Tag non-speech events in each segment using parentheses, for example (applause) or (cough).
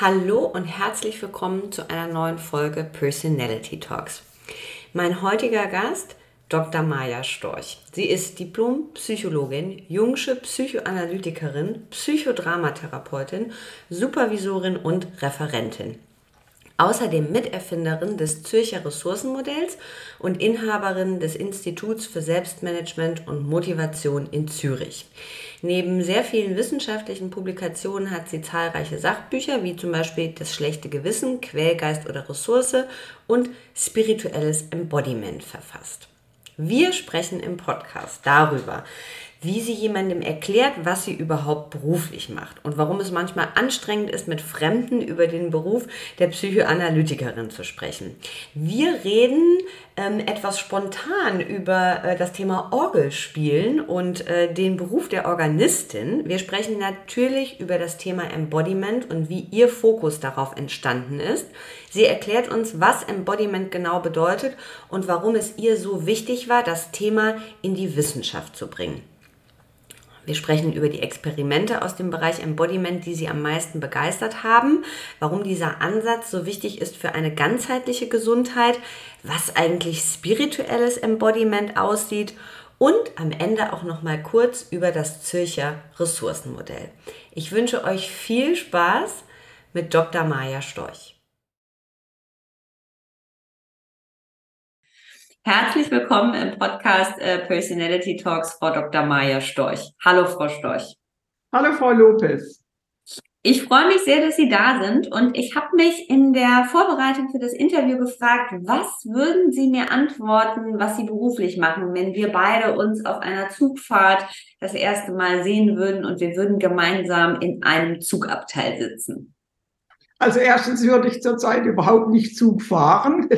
Hallo und herzlich willkommen zu einer neuen Folge Personality Talks. Mein heutiger Gast, Dr. Maja Storch. Sie ist Diplompsychologin, Jungsche Psychoanalytikerin, Psychodramatherapeutin, Supervisorin und Referentin. Außerdem Miterfinderin des Zürcher Ressourcenmodells und Inhaberin des Instituts für Selbstmanagement und Motivation in Zürich. Neben sehr vielen wissenschaftlichen Publikationen hat sie zahlreiche Sachbücher, wie zum Beispiel Das schlechte Gewissen, Quälgeist oder Ressource und Spirituelles Embodiment verfasst. Wir sprechen im Podcast darüber, wie sie jemandem erklärt, was sie überhaupt beruflich macht und warum es manchmal anstrengend ist, mit Fremden über den Beruf der Psychoanalytikerin zu sprechen. Wir reden ähm, etwas spontan über äh, das Thema Orgelspielen und äh, den Beruf der Organistin. Wir sprechen natürlich über das Thema Embodiment und wie ihr Fokus darauf entstanden ist. Sie erklärt uns, was Embodiment genau bedeutet und warum es ihr so wichtig war, das Thema in die Wissenschaft zu bringen. Wir sprechen über die Experimente aus dem Bereich Embodiment, die Sie am meisten begeistert haben, warum dieser Ansatz so wichtig ist für eine ganzheitliche Gesundheit, was eigentlich spirituelles Embodiment aussieht und am Ende auch noch mal kurz über das Zürcher Ressourcenmodell. Ich wünsche euch viel Spaß mit Dr. Maja Storch. Herzlich willkommen im Podcast äh, Personality Talks, Frau Dr. Maja Storch. Hallo, Frau Storch. Hallo, Frau Lopez. Ich freue mich sehr, dass Sie da sind und ich habe mich in der Vorbereitung für das Interview gefragt, was würden Sie mir antworten, was Sie beruflich machen, wenn wir beide uns auf einer Zugfahrt das erste Mal sehen würden und wir würden gemeinsam in einem Zugabteil sitzen? Also erstens würde ich zurzeit überhaupt nicht Zug fahren.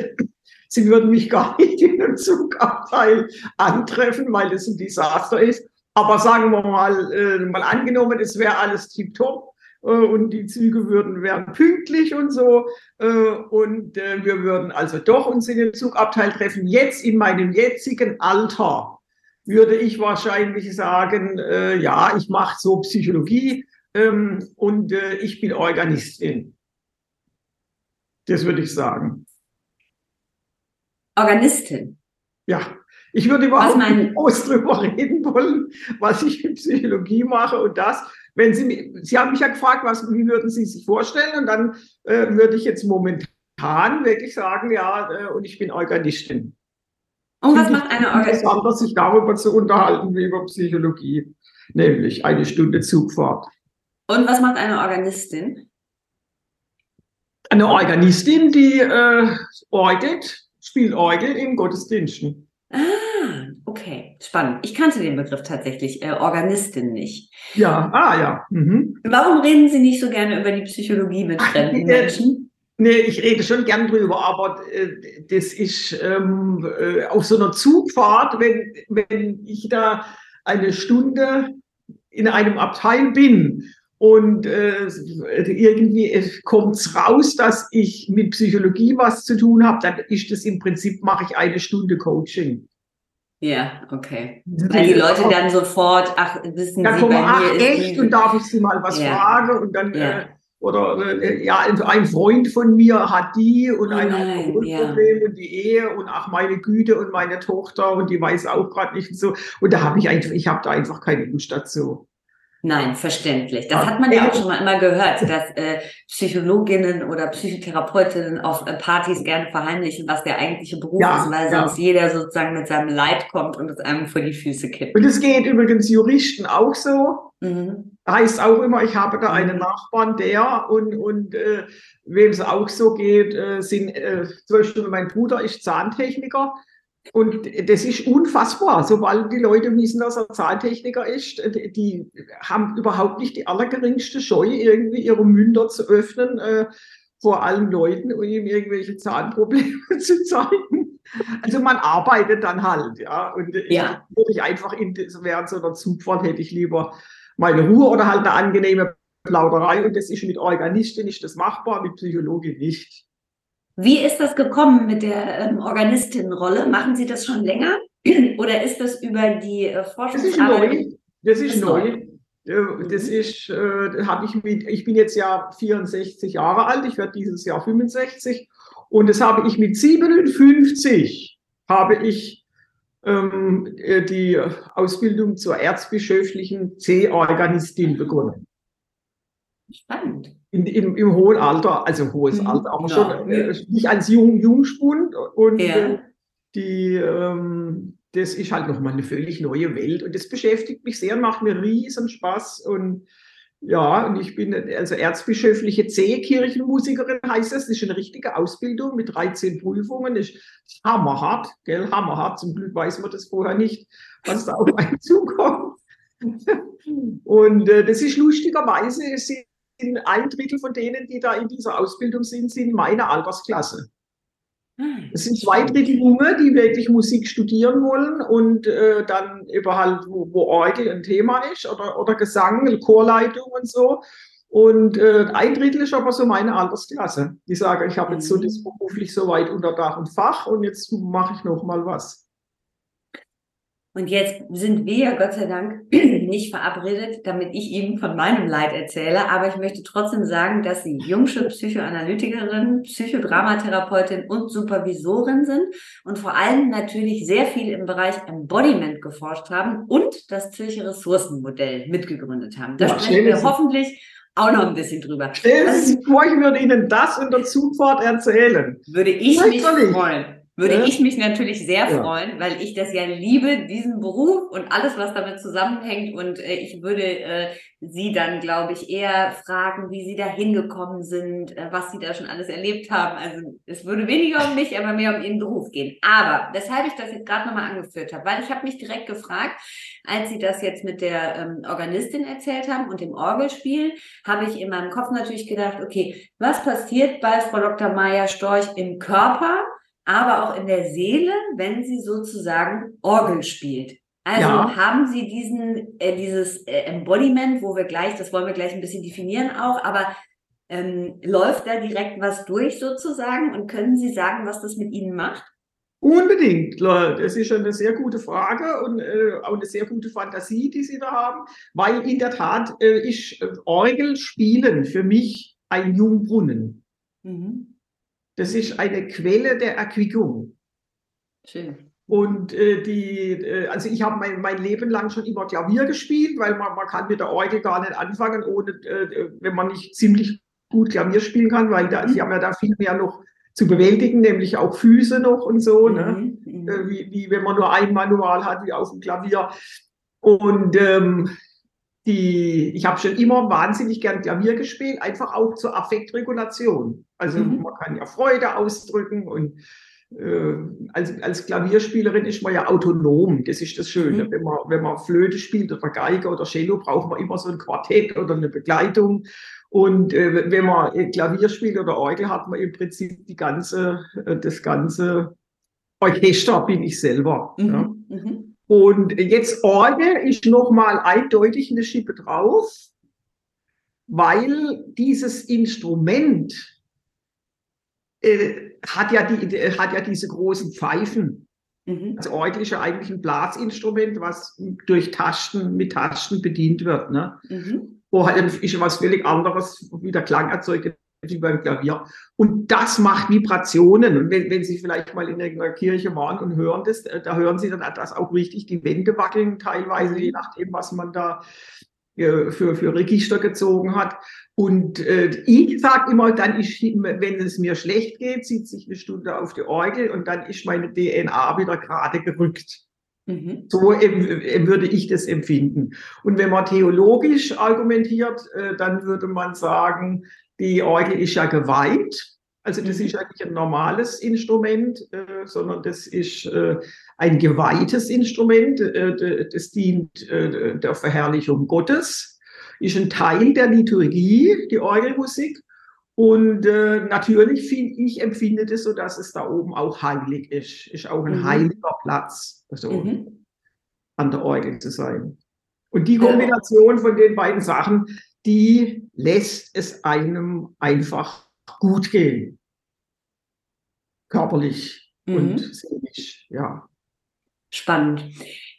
Sie würden mich gar (laughs) nicht in einem Zugabteil antreffen, weil es ein Desaster ist. Aber sagen wir mal, äh, mal angenommen, es wäre alles tiptop äh, und die Züge würden wären pünktlich und so äh, und äh, wir würden also doch uns in den Zugabteil treffen. Jetzt in meinem jetzigen Alter würde ich wahrscheinlich sagen, äh, ja, ich mache so Psychologie ähm, und äh, ich bin Organistin. Das würde ich sagen. Organistin. Ja, ich würde überhaupt nicht groß drüber reden wollen, was ich in Psychologie mache und das. Wenn Sie, Sie haben mich ja gefragt, was, wie würden Sie sich vorstellen? Und dann äh, würde ich jetzt momentan wirklich sagen, ja, äh, und ich bin Organistin. Und was macht eine Organistin? Interessant, sich darüber zu unterhalten wie über Psychologie, nämlich eine Stunde Zugfahrt. Und was macht eine Organistin? Eine Organistin, die äh, orgelt, Spielorgel in Gottesdiensten. Ah, okay, spannend. Ich kannte den Begriff tatsächlich, äh, Organistin nicht. Ja, ah ja. Mhm. Warum reden Sie nicht so gerne über die Psychologie mit fremden Ach, Menschen? Nee, ich rede schon gern drüber, aber äh, das ist ähm, äh, auf so einer Zugfahrt, wenn, wenn ich da eine Stunde in einem Abteil bin und äh, irgendwie kommt es raus, dass ich mit Psychologie was zu tun habe, dann ist das im Prinzip, mache ich eine Stunde Coaching. Ja, okay. Weil die Leute dann sofort, ach, wissen dann Sie, kommen, bei mir ach, echt, und darf ich Sie mal was ja. fragen? Und dann, ja. äh, oder äh, ja, ein Freund von mir hat die und oh ein Alkoholproblem ja. und die Ehe und ach, meine Güte und meine Tochter und die weiß auch gerade nicht und so. Und da habe ich einfach, ich habe da einfach keine Lust dazu. Nein, verständlich. Das hat man ja auch schon mal immer gehört, dass äh, Psychologinnen oder Psychotherapeutinnen auf äh, Partys gerne verheimlichen, was der eigentliche Beruf ja, ist, weil ja. sonst jeder sozusagen mit seinem Leid kommt und es einem vor die Füße kippt. Und es geht übrigens Juristen auch so. Mhm. Heißt auch immer, ich habe da einen mhm. Nachbarn, der und, und äh, wem es auch so geht, äh, sind äh, zum Beispiel mein Bruder ist Zahntechniker und das ist unfassbar. Sobald die Leute wissen, dass er Zahntechniker ist, die haben überhaupt nicht die allergeringste Scheu, irgendwie ihre Münder zu öffnen äh, vor allen Leuten und ihm irgendwelche Zahnprobleme (laughs) zu zeigen. Also man arbeitet dann halt, ja. Und ja. würde ich einfach in, während so einer Zugfahrt hätte ich lieber meine Ruhe oder halt eine angenehme Plauderei. Und das ist mit Organistin ist das machbar, mit Psychologie nicht. Wie ist das gekommen mit der ähm, Organistinnenrolle? Machen Sie das schon länger (clears throat) oder ist das über die äh, Forschungsarbeit? Das ist neu. Das ist neu. Das ist, äh, habe ich mit, ich bin jetzt ja 64 Jahre alt, ich werde dieses Jahr 65 und das habe ich mit 57 habe ich ähm, äh, die Ausbildung zur erzbischöflichen C-Organistin begonnen. Spannend in, im, im hohen Alter, also hohes mhm. Alter, aber ja. schon äh, nicht als Jung, Jungspund. Und ja. äh, die, ähm, das ist halt nochmal eine völlig neue Welt. Und das beschäftigt mich sehr, macht mir riesen Spaß. Und ja, und ich bin also erzbischöfliche C-Kirchenmusikerin, heißt das. Das ist eine richtige Ausbildung mit 13 Prüfungen. Das ist hammerhart, gell, hammerhart. Zum Glück weiß man das vorher nicht, was da auf einen (laughs) zukommt. Und äh, das ist lustigerweise, es sind ein Drittel von denen, die da in dieser Ausbildung sind, sind meine Altersklasse. Hm. Es sind zwei Drittel Junge, die wirklich Musik studieren wollen und äh, dann über halt, wo, wo Orgel ein Thema ist oder, oder Gesang, Chorleitung und so. Und äh, ein Drittel ist aber so meine Altersklasse. Die sagen, ich habe jetzt so hm. das beruflich so weit unter Dach und Fach und jetzt mache ich noch mal was. Und jetzt sind wir ja Gott sei Dank (clears throat) nicht verabredet, damit ich Ihnen von meinem Leid erzähle. Aber ich möchte trotzdem sagen, dass Sie jungsche Psychoanalytikerin, Psychodramatherapeutin und Supervisorin sind und vor allem natürlich sehr viel im Bereich Embodiment geforscht haben und das Zürcher Ressourcenmodell mitgegründet haben. Da ja, sprechen wir hoffentlich auch noch ein bisschen drüber. Stellen Sie sich vor, ich würde Ihnen das in der Zugfahrt erzählen. Würde ich mich freuen würde ja. ich mich natürlich sehr ja. freuen, weil ich das ja liebe, diesen Beruf und alles, was damit zusammenhängt. Und äh, ich würde äh, Sie dann, glaube ich, eher fragen, wie Sie da hingekommen sind, äh, was Sie da schon alles erlebt haben. Also es würde weniger um mich, aber mehr um Ihren Beruf gehen. Aber weshalb ich das jetzt gerade nochmal angeführt habe, weil ich habe mich direkt gefragt, als Sie das jetzt mit der ähm, Organistin erzählt haben und dem Orgelspiel, habe ich in meinem Kopf natürlich gedacht, okay, was passiert bei Frau Dr. Maya Storch im Körper? Aber auch in der Seele, wenn sie sozusagen Orgel spielt. Also ja. haben Sie diesen, äh, dieses äh, Embodiment, wo wir gleich, das wollen wir gleich ein bisschen definieren auch, aber ähm, läuft da direkt was durch sozusagen und können Sie sagen, was das mit Ihnen macht? Unbedingt, das ist eine sehr gute Frage und äh, auch eine sehr gute Fantasie, die Sie da haben, weil in der Tat äh, ist Orgel spielen für mich ein Jungbrunnen. Mhm. Das ist eine Quelle der Erquickung. Schön. Und äh, die, äh, also ich habe mein, mein Leben lang schon immer Klavier gespielt, weil man, man kann mit der Orgel gar nicht anfangen, ohne, äh, wenn man nicht ziemlich gut Klavier spielen kann, weil da, sie haben ja da viel mehr noch zu bewältigen, nämlich auch Füße noch und so, ne? mhm. ne? Äh, wie, wie wenn man nur ein Manual hat, wie auf dem Klavier. Und ähm, die, ich habe schon immer wahnsinnig gern Klavier gespielt, einfach auch zur Affektregulation. Also mhm. man kann ja Freude ausdrücken und äh, als, als Klavierspielerin ist man ja autonom. Das ist das Schöne. Mhm. Wenn, man, wenn man Flöte spielt oder Geige oder Cello, braucht man immer so ein Quartett oder eine Begleitung. Und äh, wenn man Klavier spielt oder Orgel, hat man im Prinzip die ganze, äh, das ganze Orchester bin ich selber. Mhm. Ja. Und jetzt Orgel ist nochmal eindeutig eine Schippe drauf, weil dieses Instrument äh, hat, ja die, hat ja diese großen Pfeifen. Mhm. Das Orgel ist ja eigentlich ein Blasinstrument, was durch Tasten, mit Tasten bedient wird. Ne? Mhm. Wo halt ist was völlig anderes, wie der Klang erzeugt wie beim Klavier. Und das macht Vibrationen. Und wenn, wenn Sie vielleicht mal in irgendeiner Kirche waren und hören das, äh, da hören Sie dann das auch richtig, die Wände wackeln teilweise, je nachdem, was man da äh, für, für Register gezogen hat. Und äh, ich sage immer, dann ist, wenn es mir schlecht geht, zieht sich eine Stunde auf die Orgel und dann ist meine DNA wieder gerade gerückt. Mhm. So würde ich das empfinden. Und wenn man theologisch argumentiert, äh, dann würde man sagen, die Orgel ist ja geweiht. Also das ist eigentlich ein normales Instrument, äh, sondern das ist äh, ein geweihtes Instrument. Äh, das dient äh, der Verherrlichung Gottes, ist ein Teil der Liturgie, die Orgelmusik. Und äh, natürlich finde ich, empfinde das so, dass es da oben auch heilig ist. Ist auch ein mhm. heiliger Platz, also mhm. an der Orgel zu sein. Und die Kombination von den beiden Sachen, die lässt es einem einfach gut gehen. Körperlich mhm. und seelisch, ja. Spannend.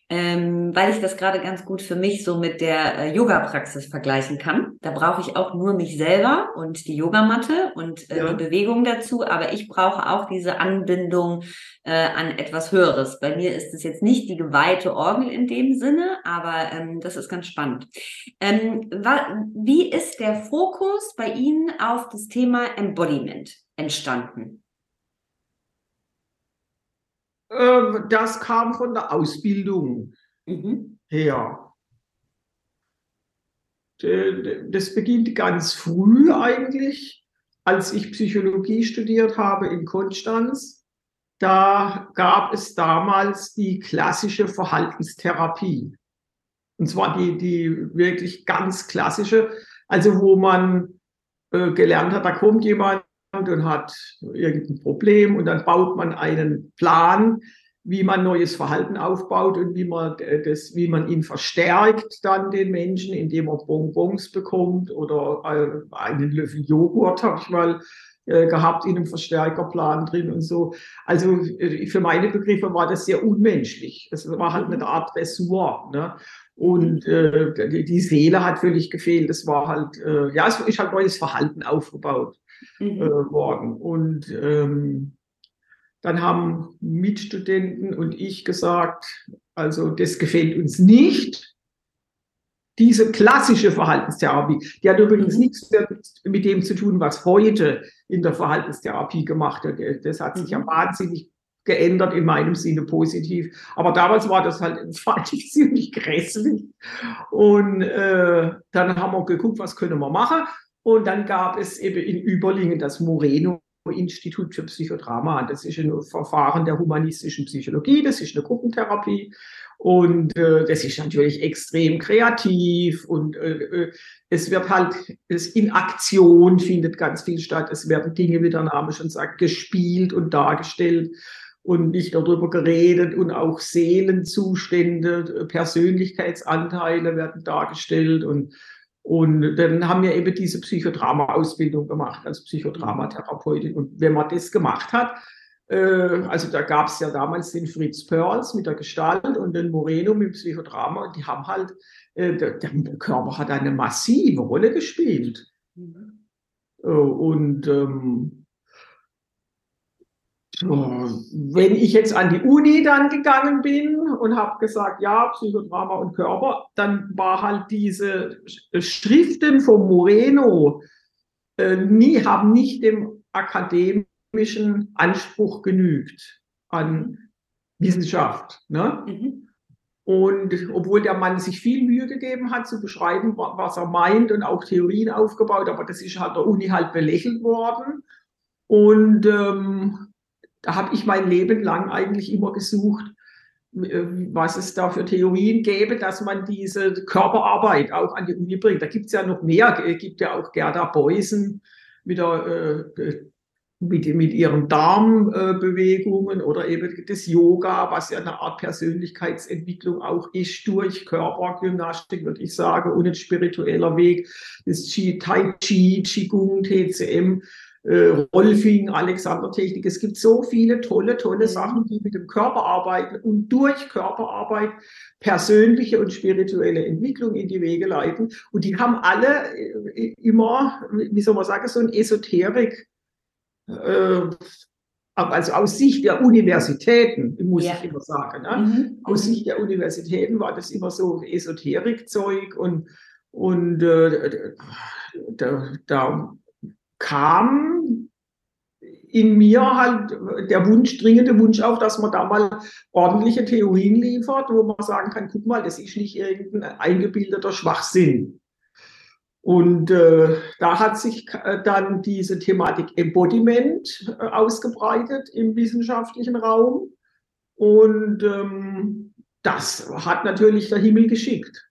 Ähm, weil ich das gerade ganz gut für mich so mit der äh, Yoga-Praxis vergleichen kann. Da brauche ich auch nur mich selber und die Yogamatte und äh, ja. die Bewegung dazu, aber ich brauche auch diese Anbindung äh, an etwas Höheres. Bei mir ist es jetzt nicht die geweihte Orgel in dem Sinne, aber ähm, das ist ganz spannend. Ähm, wie ist der Fokus bei Ihnen auf das Thema Embodiment entstanden? Ähm, das kam von der Ausbildung mhm. her. Das beginnt ganz früh eigentlich, als ich Psychologie studiert habe in Konstanz. Da gab es damals die klassische Verhaltenstherapie. Und zwar die, die wirklich ganz klassische, also wo man äh, gelernt hat, da kommt jemand und hat irgendein Problem und dann baut man einen Plan, wie man neues Verhalten aufbaut und wie man äh, das, wie man ihn verstärkt dann den Menschen, indem er Bonbons bekommt oder äh, einen Löffel Joghurt habe ich mal äh, gehabt in einem Verstärkerplan drin und so. Also für meine Begriffe war das sehr unmenschlich. Es war halt eine Art Dressur. Ne? Und äh, die, die Seele hat völlig gefehlt. Es war halt, äh, ja, es ist halt neues Verhalten aufgebaut mhm. äh, worden. Und ähm, dann haben Mitstudenten und ich gesagt, also das gefällt uns nicht. Diese klassische Verhaltenstherapie, die hat übrigens mhm. nichts mit dem zu tun, was heute in der Verhaltenstherapie gemacht wird. Das hat sich ja mhm. wahnsinnig geändert in meinem Sinne positiv. Aber damals war das halt fand ich ziemlich grässlich. Und äh, dann haben wir geguckt, was können wir machen. Und dann gab es eben in Überlingen das Moreno Institut für Psychodrama. Das ist ein Verfahren der humanistischen Psychologie, das ist eine Gruppentherapie. Und äh, das ist natürlich extrem kreativ und äh, äh es wird halt, es in Aktion findet ganz viel statt. Es werden Dinge, wie der Name schon sagt, gespielt und dargestellt und nicht darüber geredet und auch Seelenzustände, Persönlichkeitsanteile werden dargestellt und und dann haben wir eben diese Psychodrama-Ausbildung gemacht als Psychodramatherapeutin. Und wenn man das gemacht hat, äh, also da gab es ja damals den Fritz Perls mit der Gestalt und den Moreno mit dem Psychodrama. Und die haben halt, äh, der, der, Körper hat eine massive Rolle gespielt. Mhm. Äh, und ähm, wenn ich jetzt an die Uni dann gegangen bin und habe gesagt, ja, Psychodrama und Körper, dann war halt diese Schriften von Moreno äh, nie, haben nicht dem akademischen Anspruch genügt an Wissenschaft. Ne? Mhm. Und obwohl der Mann sich viel Mühe gegeben hat, zu beschreiben, was er meint und auch Theorien aufgebaut, aber das ist halt der Uni halt belächelt worden. Und ähm, da habe ich mein Leben lang eigentlich immer gesucht, äh, was es da für Theorien gäbe, dass man diese Körperarbeit auch an die Uni bringt. Da gibt es ja noch mehr, es gibt ja auch Gerda Beusen mit, der, äh, äh, mit, mit ihren Darmbewegungen oder eben das Yoga, was ja eine Art Persönlichkeitsentwicklung auch ist, durch Körpergymnastik, würde ich sagen, und ein spiritueller Weg, das Tai Chi, Qigong, TCM, äh, Rolfing, Alexander-Technik. Es gibt so viele tolle, tolle mhm. Sachen, die mit dem Körper arbeiten und durch Körperarbeit persönliche und spirituelle Entwicklung in die Wege leiten. Und die haben alle äh, immer, wie soll man sagen, so ein Esoterik. Äh, also aus Sicht der Universitäten, muss ja. ich immer sagen. Ne? Mhm. Aus Sicht der Universitäten war das immer so Esoterikzeug und Und äh, da, da kam in mir halt der Wunsch, dringende Wunsch auf, dass man da mal ordentliche Theorien liefert, wo man sagen kann, guck mal, das ist nicht irgendein eingebildeter Schwachsinn. Und äh, da hat sich äh, dann diese Thematik Embodiment äh, ausgebreitet im wissenschaftlichen Raum. Und ähm, das hat natürlich der Himmel geschickt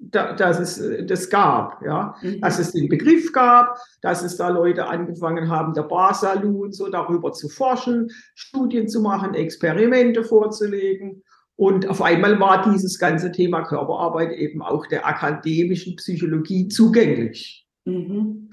dass es äh, das gab, ja, mhm. dass es den Begriff gab, dass es da Leute angefangen haben, der Barsalon so darüber zu forschen, Studien zu machen, Experimente vorzulegen. Und auf einmal war dieses ganze Thema Körperarbeit eben auch der akademischen Psychologie zugänglich. Mhm.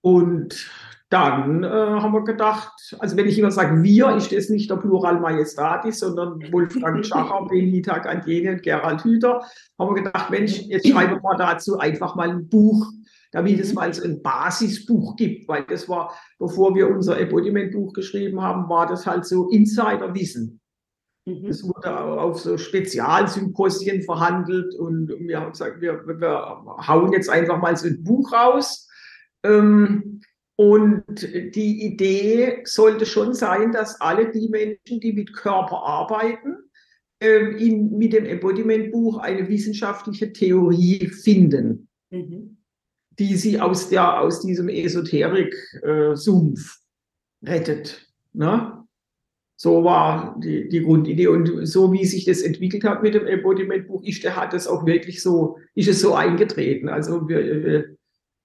Und dann äh, haben wir gedacht, also wenn ich immer sage wir, ist das nicht der Plural Majestatis, sondern Wolfgang Schacher, (laughs) Benita Gantjeni und Gerald Hüther, haben wir gedacht, Mensch, jetzt (laughs) schreiben wir dazu einfach mal ein Buch, damit es mal so ein Basisbuch gibt, weil das war, bevor wir unser Embodiment-Buch geschrieben haben, war das halt so Insiderwissen. Mhm. Es wurde auf so Spezialsymposien verhandelt und wir haben gesagt, wir, wir hauen jetzt einfach mal so ein Buch raus. Ähm, und die Idee sollte schon sein, dass alle die Menschen, die mit Körper arbeiten, ähm, in, mit dem Embodiment-Buch eine wissenschaftliche Theorie finden, mhm. die sie aus, der, aus diesem Esoterik-Sumpf äh, rettet. Ne? So war die, die Grundidee. Und so wie sich das entwickelt hat mit dem Embodiment-Buch, ist, der hat es auch wirklich so, ist es so eingetreten. Also wir, wir,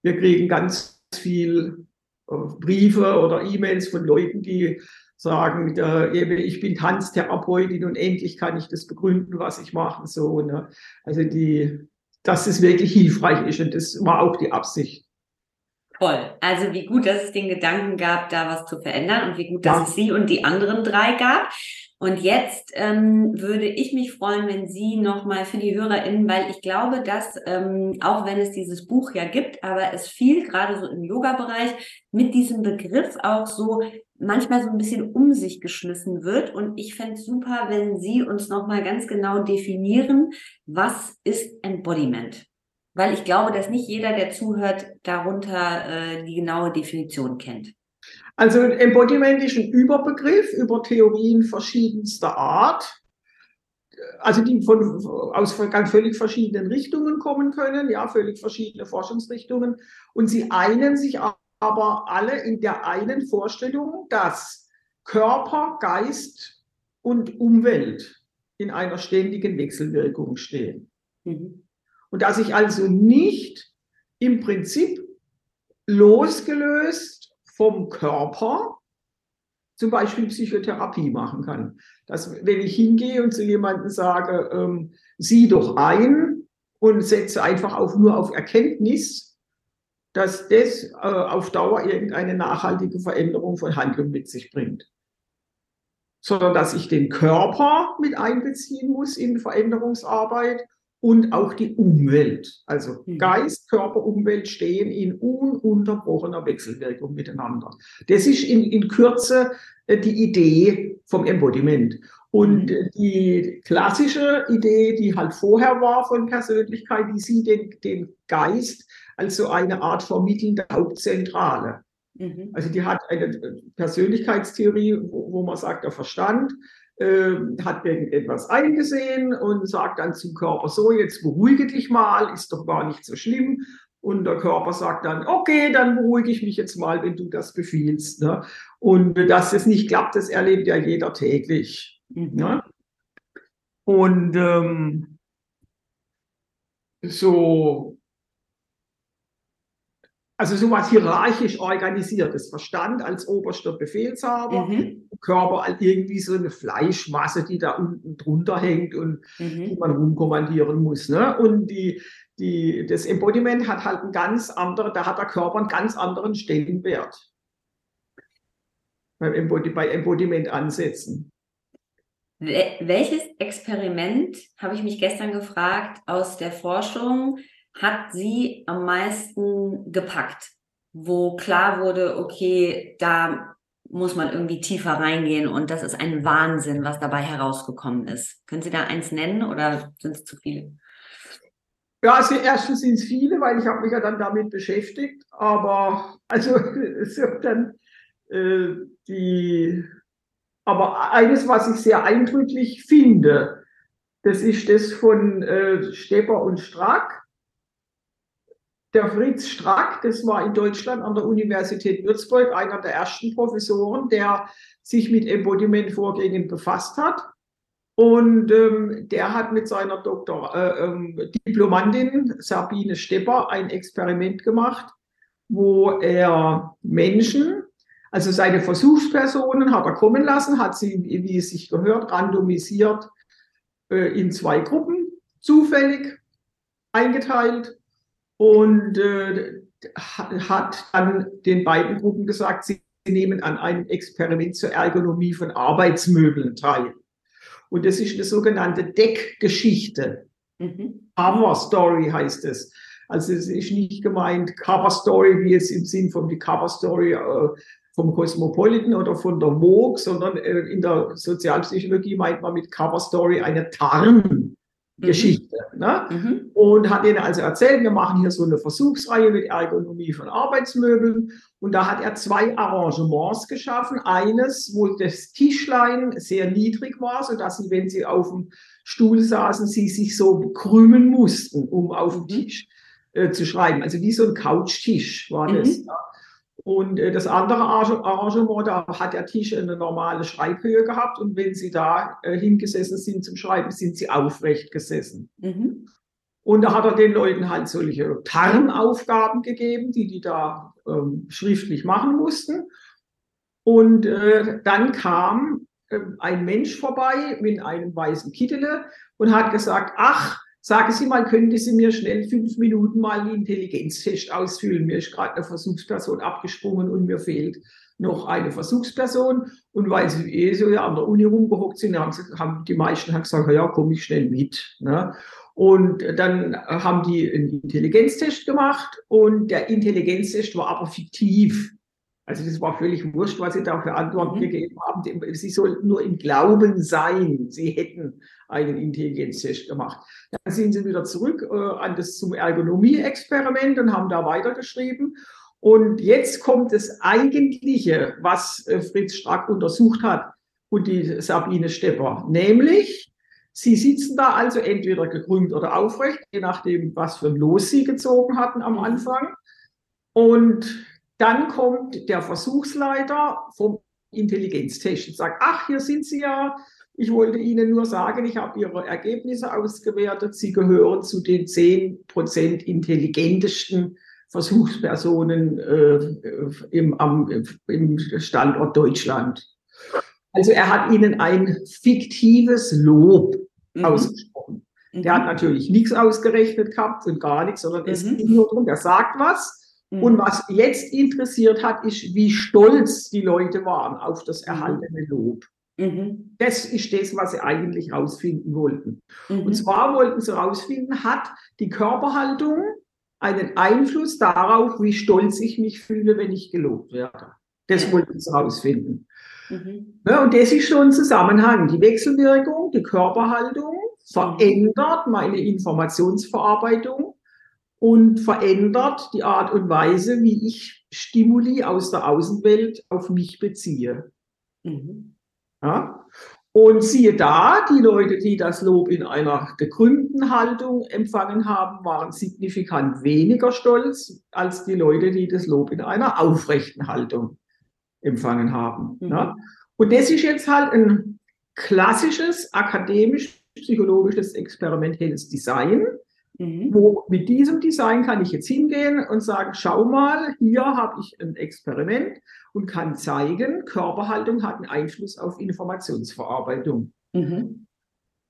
wir kriegen ganz viel Briefe oder E-Mails von Leuten, die sagen, äh, ich bin Tanztherapeutin und endlich kann ich das begründen, was ich mache. So, ne? Also die, dass es wirklich hilfreich ist und das war auch die Absicht. Toll. Also wie gut, dass es den Gedanken gab, da was zu verändern und wie gut, dass ja. es Sie und die anderen drei gab. Und jetzt ähm, würde ich mich freuen, wenn Sie nochmal für die HörerInnen, weil ich glaube, dass ähm, auch wenn es dieses Buch ja gibt, aber es viel gerade so im Yoga-Bereich mit diesem Begriff auch so manchmal so ein bisschen um sich geschmissen wird. Und ich fände es super, wenn Sie uns nochmal ganz genau definieren, was ist Embodiment? Weil ich glaube, dass nicht jeder, der zuhört, darunter äh, die genaue Definition kennt. Also Embodiment ist ein Überbegriff über Theorien verschiedenster Art, also die von, aus ganz völlig verschiedenen Richtungen kommen können, ja, völlig verschiedene Forschungsrichtungen. Und sie einen sich aber alle in der einen Vorstellung, dass Körper, Geist und Umwelt in einer ständigen Wechselwirkung stehen. Mhm. Und dass ich also nicht im Prinzip losgelöst vom Körper zum Beispiel Psychotherapie machen kann. Dass, wenn ich hingehe und zu jemandem sage, ähm, sieh doch ein und setze einfach auf, nur auf Erkenntnis, dass das äh, auf Dauer irgendeine nachhaltige Veränderung von Handlung mit sich bringt. Sondern dass ich den Körper mit einbeziehen muss in Veränderungsarbeit und auch die Umwelt. Also mhm. Geist, Körper, Umwelt stehen in ununterbrochener Wechselwirkung miteinander. Das ist in, in Kürze äh, die Idee vom Embodiment. Und mhm. die klassische Idee, die halt vorher war von Persönlichkeit, die sieht den, den Geist als so eine Art vermittelnde Hauptzentrale. Mhm. Also die hat eine Persönlichkeitstheorie, wo, wo man sagt, der Verstand äh, hat irgendetwas eingesehen und sagt dann zum Körper, so, jetzt beruhige dich mal, ist doch gar nicht so schlimm. Und der Körper sagt dann, okay, dann beruhige ich mich jetzt mal, wenn du das befiehlst. Ne? Und dass es nicht klappt, das erlebt ja jeder täglich. Ne? Und ähm, so also so was hierarchisch organisiertes Verstand als oberster Befehlshaber, mhm. Körper als irgendwie so eine Fleischmasse, die da unten drunter hängt und mhm. die man rumkommandieren muss. Ne? Und die, die, das Embodiment hat halt einen ganz anderen, da hat der Körper einen ganz anderen Stellenwert. Beim Embody, bei Embodiment ansetzen. Welches Experiment, habe ich mich gestern gefragt, aus der Forschung hat sie am meisten gepackt, wo klar wurde, okay, da muss man irgendwie tiefer reingehen und das ist ein Wahnsinn, was dabei herausgekommen ist. Können Sie da eins nennen oder sind es zu viele? Ja, also erstens sind es viele, weil ich habe mich ja dann damit beschäftigt. Aber (laughs) also es wird dann äh, die. Aber eines, was ich sehr eindrücklich finde, das ist das von äh, Stepper und Strack. Der Fritz Strack, das war in Deutschland an der Universität Würzburg einer der ersten Professoren, der sich mit Embodiment-Vorgängen befasst hat. Und ähm, der hat mit seiner Doktor, äh, ähm, Diplomandin Sabine Stepper ein Experiment gemacht, wo er Menschen, also seine Versuchspersonen hat er kommen lassen, hat sie, wie es sich gehört, randomisiert äh, in zwei Gruppen, zufällig eingeteilt und äh, hat dann den beiden Gruppen gesagt, sie nehmen an einem Experiment zur Ergonomie von Arbeitsmöbeln teil. Und das ist eine sogenannte Deckgeschichte. Mhm. Cover Story heißt es. Also es ist nicht gemeint Cover Story, wie es im Sinn von die Cover Story äh, vom Cosmopolitan oder von der Vogue, sondern äh, in der Sozialpsychologie meint man mit Cover Story eine Tarn. Geschichte. Mhm. Ne? Mhm. Und hat ihnen also erzählt, wir machen hier so eine Versuchsreihe mit Ergonomie von Arbeitsmöbeln. Und da hat er zwei Arrangements geschaffen. Eines, wo das Tischlein sehr niedrig war, sodass sie, wenn sie auf dem Stuhl saßen, sie sich so krümmen mussten, um auf dem mhm. Tisch äh, zu schreiben. Also wie so ein Couchtisch war das. Mhm. Und äh, das andere Arrangement, da hat der Tisch eine normale Schreibhöhe gehabt und wenn Sie da äh, hingesessen sind zum Schreiben, sind Sie aufrecht gesessen. Mhm. Und da hat er den Leuten halt solche Tarnaufgaben gegeben, die die da ähm, schriftlich machen mussten. Und äh, dann kam äh, ein Mensch vorbei mit einem weißen Kittel und hat gesagt, ach, Sagen Sie mal, könnte Sie mir schnell fünf Minuten mal einen Intelligenztest ausfüllen? Mir ist gerade eine Versuchsperson abgesprungen und mir fehlt noch eine Versuchsperson. Und weil sie eh so an der Uni rumgehockt sind, haben, sie, haben die meisten haben gesagt, ja, komme ich schnell mit. Ne? Und dann haben die einen Intelligenztest gemacht und der Intelligenztest war aber fiktiv. Also das war völlig wurscht, was sie da für Antworten mhm. gegeben haben. Sie sollten nur im Glauben sein, sie hätten einen Intelligenztest gemacht. Dann sind sie wieder zurück äh, an das zum Ergonomie-Experiment und haben da weitergeschrieben. Und jetzt kommt das Eigentliche, was äh, Fritz Strack untersucht hat und die Sabine Stepper, nämlich Sie sitzen da also entweder gekrümmt oder aufrecht, je nachdem, was für ein Los Sie gezogen hatten am mhm. Anfang. Und dann kommt der Versuchsleiter vom Intelligenztest und sagt, ach, hier sind Sie ja. Ich wollte Ihnen nur sagen, ich habe Ihre Ergebnisse ausgewertet. Sie gehören zu den 10% intelligentesten Versuchspersonen äh, im, am, im Standort Deutschland. Also er hat ihnen ein fiktives Lob mhm. ausgesprochen. Mhm. Der hat natürlich nichts ausgerechnet gehabt und gar nichts, sondern mhm. es geht nur darum, der sagt was und mhm. was jetzt interessiert hat, ist, wie stolz die Leute waren auf das mhm. erhaltene Lob. Mhm. Das ist das, was sie eigentlich herausfinden wollten. Mhm. Und zwar wollten sie herausfinden, hat die Körperhaltung einen Einfluss darauf, wie stolz ich mich fühle, wenn ich gelobt werde. Das wollten sie herausfinden. Mhm. Ja, und das ist schon ein Zusammenhang. Die Wechselwirkung, die Körperhaltung verändert meine Informationsverarbeitung und verändert die Art und Weise, wie ich Stimuli aus der Außenwelt auf mich beziehe. Mhm. Ja? Und siehe da, die Leute, die das Lob in einer gekrümmten Haltung empfangen haben, waren signifikant weniger stolz als die Leute, die das Lob in einer aufrechten Haltung empfangen haben. Mhm. Ja? Und das ist jetzt halt ein klassisches akademisch-psychologisches experimentelles Design, Mhm. Wo mit diesem Design kann ich jetzt hingehen und sagen, schau mal, hier habe ich ein Experiment und kann zeigen, Körperhaltung hat einen Einfluss auf Informationsverarbeitung. Mhm.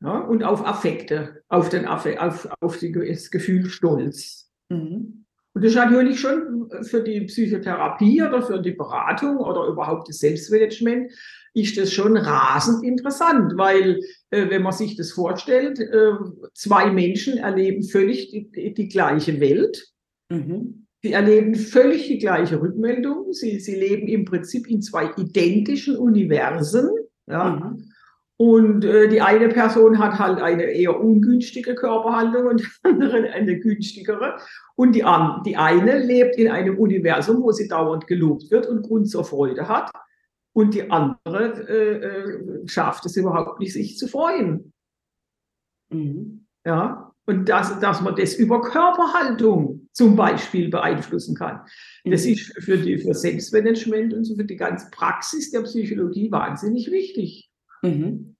Ja, und auf Affekte, auf, den Affe, auf, auf das Gefühl Stolz. Mhm. Und das ist natürlich schon für die Psychotherapie oder für die Beratung oder überhaupt das Selbstmanagement ist das schon rasend interessant, weil äh, wenn man sich das vorstellt, äh, zwei Menschen erleben völlig die, die gleiche Welt. Mhm. Sie erleben völlig die gleiche Rückmeldung. Sie, sie leben im Prinzip in zwei identischen Universen. Ja. Mhm. Und äh, die eine Person hat halt eine eher ungünstige Körperhaltung und (laughs) die andere eine günstigere. Und die, die eine lebt in einem Universum, wo sie dauernd gelobt wird und Grund zur Freude hat. Und die andere äh, äh, schafft es überhaupt nicht, sich zu freuen. Mhm. Ja, und dass, dass man das über Körperhaltung zum Beispiel beeinflussen kann. Das mhm. ist für, die, für Selbstmanagement und so für die ganze Praxis der Psychologie wahnsinnig wichtig. Mhm.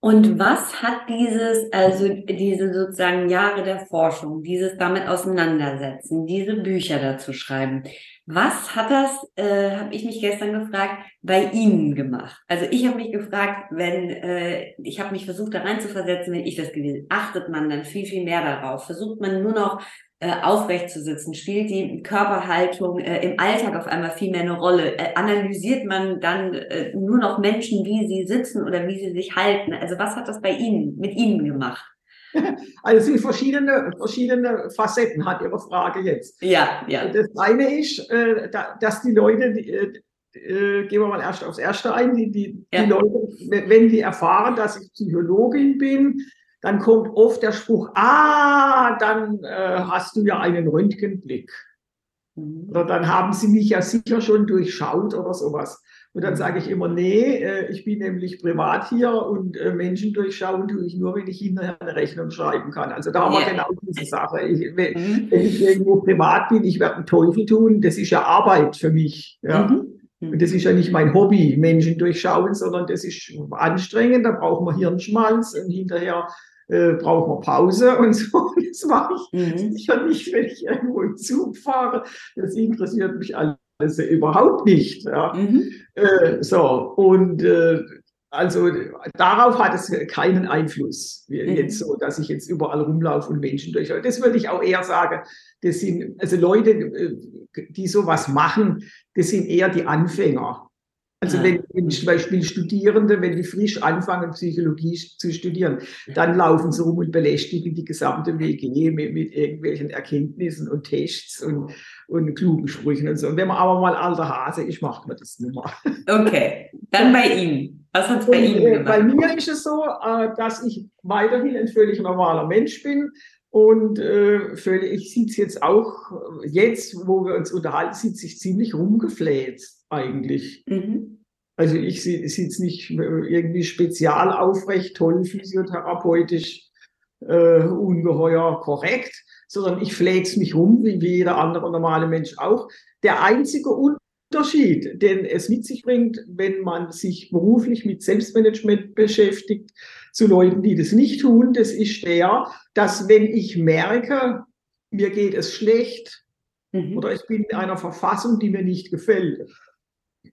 Und was hat dieses, also diese sozusagen Jahre der Forschung, dieses damit auseinandersetzen, diese Bücher dazu schreiben, was hat das, äh, habe ich mich gestern gefragt, bei Ihnen gemacht? Also ich habe mich gefragt, wenn, äh, ich habe mich versucht da rein zu versetzen, wenn ich das gewesen, achtet man dann viel, viel mehr darauf? Versucht man nur noch äh, aufrecht zu sitzen? Spielt die Körperhaltung äh, im Alltag auf einmal viel mehr eine Rolle? Äh, analysiert man dann äh, nur noch Menschen, wie sie sitzen oder wie sie sich halten? Also was hat das bei Ihnen, mit Ihnen gemacht? (laughs) Also es sind verschiedene, verschiedene Facetten, hat Ihre Frage jetzt. Ja, ja. Das eine ist, äh, dass die Leute, äh, äh, gehen wir mal erst aufs Erste ein, die, die, ja. die Leute, wenn die erfahren, dass ich Psychologin bin, dann kommt oft der Spruch, ah, dann äh, hast du ja einen Röntgenblick. Mhm. Oder dann haben sie mich ja sicher schon durchschaut oder sowas. Und dann sage ich immer, nee, äh, ich bin nämlich privat hier und äh, Menschen durchschauen tue ich nur, wenn ich hinterher eine Rechnung schreiben kann. Also da haben wir genau diese Sache. Ich, wenn, mhm. wenn, ich irgendwo privat bin, ich werde einen Teufel tun, das ist ja Arbeit für mich. Ja. Mhm. Und das ist ja nicht mein Hobby, Menschen durchschauen, sondern das ist anstrengend, da brauchen wir Hirnschmalz und hinterher äh, brauchen wir Pause und so. (laughs) Das mache ich mhm. sicher nicht, wenn ich irgendwo im Zug fahre. Das interessiert mich alles überhaupt nicht. Ja. Mhm. Äh, so, und äh, also darauf hat es keinen Einfluss, mhm. jetzt so, dass ich jetzt überall rumlaufe und Menschen durchschaue. Das würde ich auch eher sagen, das sind, also Leute, äh, die sowas machen, das sind eher die Anfänger. Also wenn, wenn zum Beispiel Studierende, wenn die frisch anfangen, Psychologie zu studieren, dann laufen sie rum und belästigen die gesamte WG mit, mit irgendwelchen Erkenntnissen und Tests und, und klugen Sprüchen und so. Und wenn man aber mal alter Hase ist, macht man das nicht mehr. Okay, dann bei Ihnen. Was hat bei Ihnen äh, gemacht? Bei mir ist es so, äh, dass ich weiterhin ein völlig normaler Mensch bin. Und äh, ich sitze jetzt auch, jetzt, wo wir uns unterhalten, sitze ich ziemlich rumgefläht eigentlich. Mhm. Also ich sitze nicht irgendwie spezial aufrecht, toll physiotherapeutisch, äh, ungeheuer korrekt, sondern ich flägs mich rum, wie jeder andere normale Mensch auch. Der einzige Unterschied, den es mit sich bringt, wenn man sich beruflich mit Selbstmanagement beschäftigt, zu Leuten, die das nicht tun, das ist der, dass wenn ich merke, mir geht es schlecht mhm. oder ich bin in einer Verfassung, die mir nicht gefällt,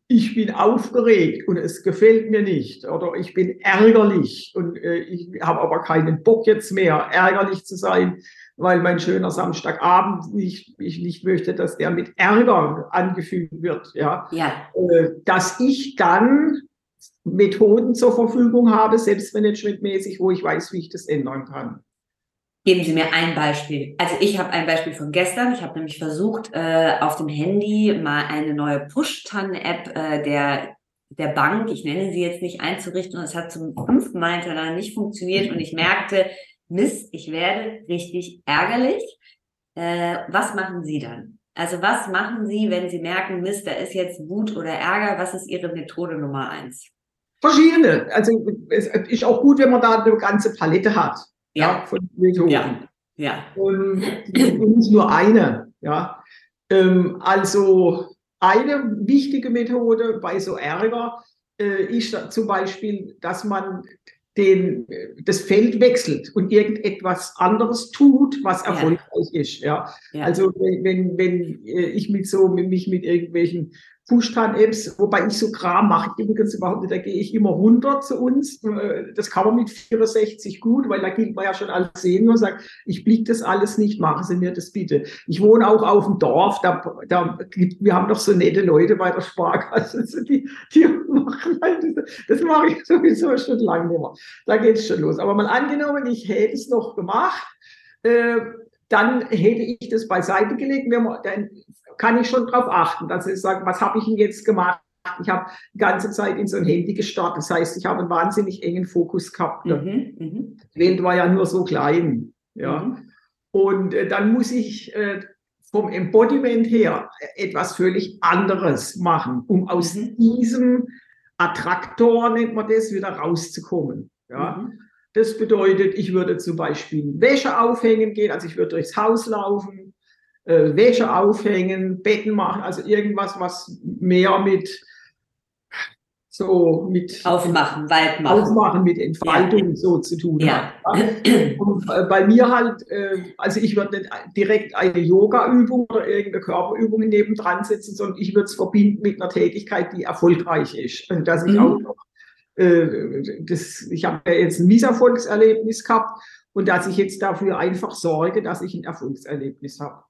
ich bin aufgeregt und es gefällt mir nicht oder ich bin ärgerlich und äh, ich habe aber keinen Bock jetzt mehr, ärgerlich zu sein, weil mein schöner Samstagabend nicht, ich nicht möchte, dass der mit Ärger angefügt wird. Ja, ja. Äh, dass ich dann Methoden zur Verfügung habe, selbstmanagementmäßig, wo ich weiß, wie ich das ändern kann. Geben Sie mir ein Beispiel. Also ich habe ein Beispiel von gestern. Ich habe nämlich versucht, äh, auf dem Handy mal eine neue Push-Tan-App äh, der, der Bank, ich nenne sie jetzt nicht, einzurichten. Und es hat zum fünften Mal hintereinander nicht funktioniert. Und ich merkte, Mist, ich werde richtig ärgerlich. Äh, was machen Sie dann? Also was machen Sie, wenn Sie merken, Mist, da ist jetzt Wut oder Ärger? Was ist Ihre Methode Nummer eins? Verschiedene. Also es ist auch gut, wenn man da eine ganze Palette hat ja. von Methoden. Ja. ja. Und, nicht nur eine. Ja. Ähm, also eine wichtige Methode bei so Ärger äh, ist zum Beispiel, dass man den, das Feld wechselt und irgendetwas anderes tut, was erfolgreich ja. ist. Ja. ja. Also wenn, wenn, wenn äh, ich mit so, mich mit irgendwelchen Push-Tan-Apps, wobei ich so Kram mache ich übrigens überhaupt nicht, da gehe ich immer runter zu uns. Das kann man mit 64 gut, weil da gilt man ja schon als Senior und sagt, ich blick das alles nicht, machen Sie mir das bitte. Ich wohne auch auf dem Dorf, da, da wir haben doch so nette Leute bei der Sparkasse, (laughs) die, die machen halt das, mache ich (laughs) sowieso schon lange nicht mehr. Da geht es schon los. Aber mal angenommen, ich hätte es noch gemacht, äh, dann hätte ich das beiseite gelegt. Dann kann ich schon darauf achten, dass ich sage, was habe ich denn jetzt gemacht? Ich habe die ganze Zeit in so ein Handy gestartet. Das heißt, ich habe einen wahnsinnig engen Fokus gehabt. Mhm, mhm. Welt war ja nur so klein. Ja. Mhm. Und äh, dann muss ich äh, vom Embodiment her etwas völlig anderes machen, um aus mhm. diesem Attraktor, nennt man das, wieder rauszukommen. Ja. Mhm. Das bedeutet, ich würde zum Beispiel Wäsche aufhängen gehen, also ich würde durchs Haus laufen, äh, Wäsche aufhängen, Betten machen, also irgendwas, was mehr mit so mit Aufmachen, Wald machen. Aufmachen mit Entfaltung ja. so zu tun ja. hat. Und äh, bei mir halt, äh, also ich würde nicht direkt eine Yoga-Übung oder irgendeine Körperübung nebendran setzen, sondern ich würde es verbinden mit einer Tätigkeit, die erfolgreich ist. Also dass ich mhm. auch noch, äh, das, ich habe ja jetzt ein Misserfolgserlebnis gehabt und dass ich jetzt dafür einfach sorge, dass ich ein Erfolgserlebnis habe.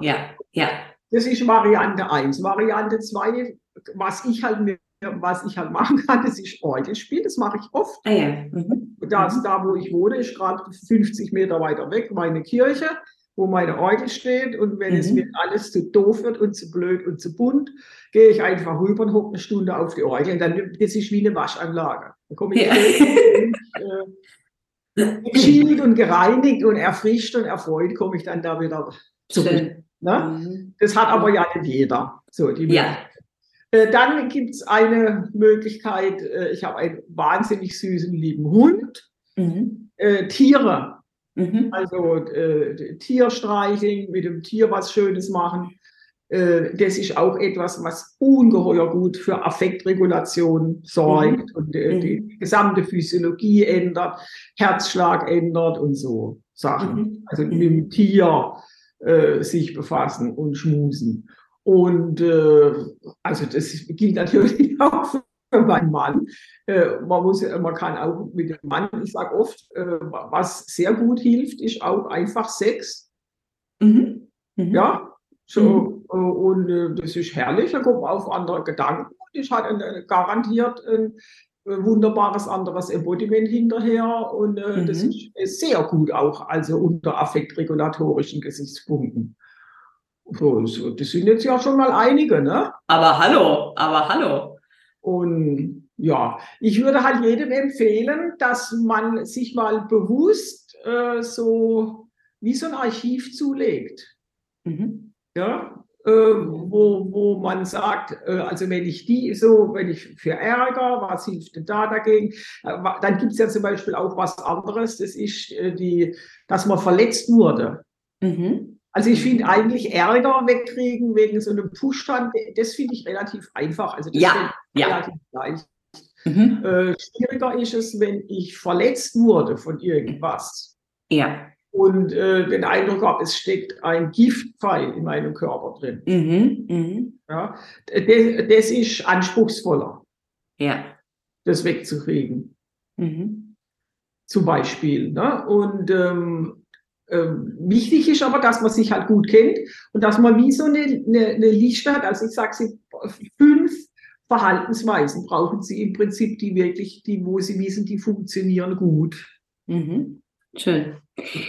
Ja, ja. Das ist Variante 1. Variante 2, was ich halt mir was ich halt machen kann, das ist Orgelspiel, das mache ich oft. Ah, ja. mhm. das, da, wo ich wohne, ist gerade 50 Meter weiter weg meine Kirche, wo meine Orgel steht. Und wenn mhm. es mir alles zu doof wird und zu blöd und zu bunt, gehe ich einfach rüber und hocke eine Stunde auf die Orgel. Und dann, das ist wie eine Waschanlage. Da komme ich ja. äh, (laughs) geschält und gereinigt und erfrischt und erfreut, komme ich dann da wieder zurück. Ne? Mhm. Das hat aber ja nicht jeder. So, die ja. Äh, dann gibt es eine Möglichkeit, äh, ich habe einen wahnsinnig süßen, lieben Hund. Mhm. Äh, Tiere, mhm. also äh, Tierstreicheln, mit dem Tier was Schönes machen. Äh, das ist auch etwas, was ungeheuer gut für Affektregulation sorgt mhm. und äh, mhm. die gesamte Physiologie ändert, Herzschlag ändert und so Sachen. Mhm. Also mit dem Tier sich befassen und schmusen. Und äh, also das gilt natürlich (laughs) auch für meinen Mann. Äh, man, muss, man kann auch mit dem Mann, ich sage oft, äh, was sehr gut hilft, ist auch einfach Sex. Mhm. Mhm. Ja, so, mhm. Äh, und äh, das ist herrlich, da kommt man auf andere Gedanken und ich hatte garantiert ein äh, wunderbares anderes Embodiment hinterher und das mhm. ist sehr gut auch, also unter affektregulatorischen Gesichtspunkten. So, das sind jetzt ja schon mal einige, ne? Aber hallo, aber hallo. Und ja, ich würde halt jedem empfehlen, dass man sich mal bewusst äh, so wie so ein Archiv zulegt. Mhm. Ja, äh, wo, wo man sagt, äh, also wenn ich die so, wenn ich für Ärger, was hilft denn da dagegen? Äh, dann gibt es ja zum Beispiel auch was anderes, das ist äh, die, dass man verletzt wurde. Mhm. Also ich finde eigentlich Ärger wegkriegen wegen so einem Push-Stand, das finde ich relativ einfach. Also das ja, ja. relativ leicht. Mhm. Äh, schwieriger ist es, wenn ich verletzt wurde von irgendwas. Ja. Und äh, den Eindruck habe, es steckt ein Giftpfeil in meinem Körper drin. Mhm. Mhm. Ja, das, das, ist anspruchsvoller. Ja. Das wegzukriegen. Mhm. Zum Beispiel. Ne? Und ähm, ähm, wichtig ist aber, dass man sich halt gut kennt und dass man wie so eine, eine, eine Liste hat. Also ich sage Sie, fünf Verhaltensweisen brauchen Sie im Prinzip, die wirklich, die, wo Sie wissen, die funktionieren gut. Mhm. Schön.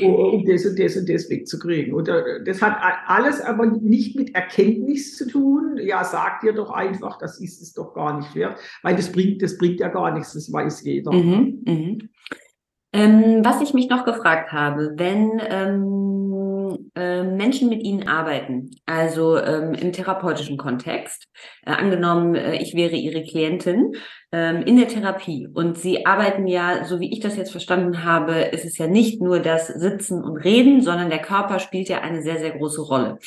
Um das und das und das wegzukriegen. Äh, das hat alles aber nicht mit Erkenntnis zu tun. Ja, sagt ihr doch einfach, das ist es doch gar nicht wert, weil das bringt, das bringt ja gar nichts, das weiß jeder. Mhm, mhm. Ähm, was ich mich noch gefragt habe, wenn ähm, äh, Menschen mit Ihnen arbeiten, also ähm, im therapeutischen Kontext, äh, angenommen, äh, ich wäre Ihre Klientin ähm, in der Therapie und Sie arbeiten ja, so wie ich das jetzt verstanden habe, ist es ja nicht nur das Sitzen und Reden, sondern der Körper spielt ja eine sehr, sehr große Rolle.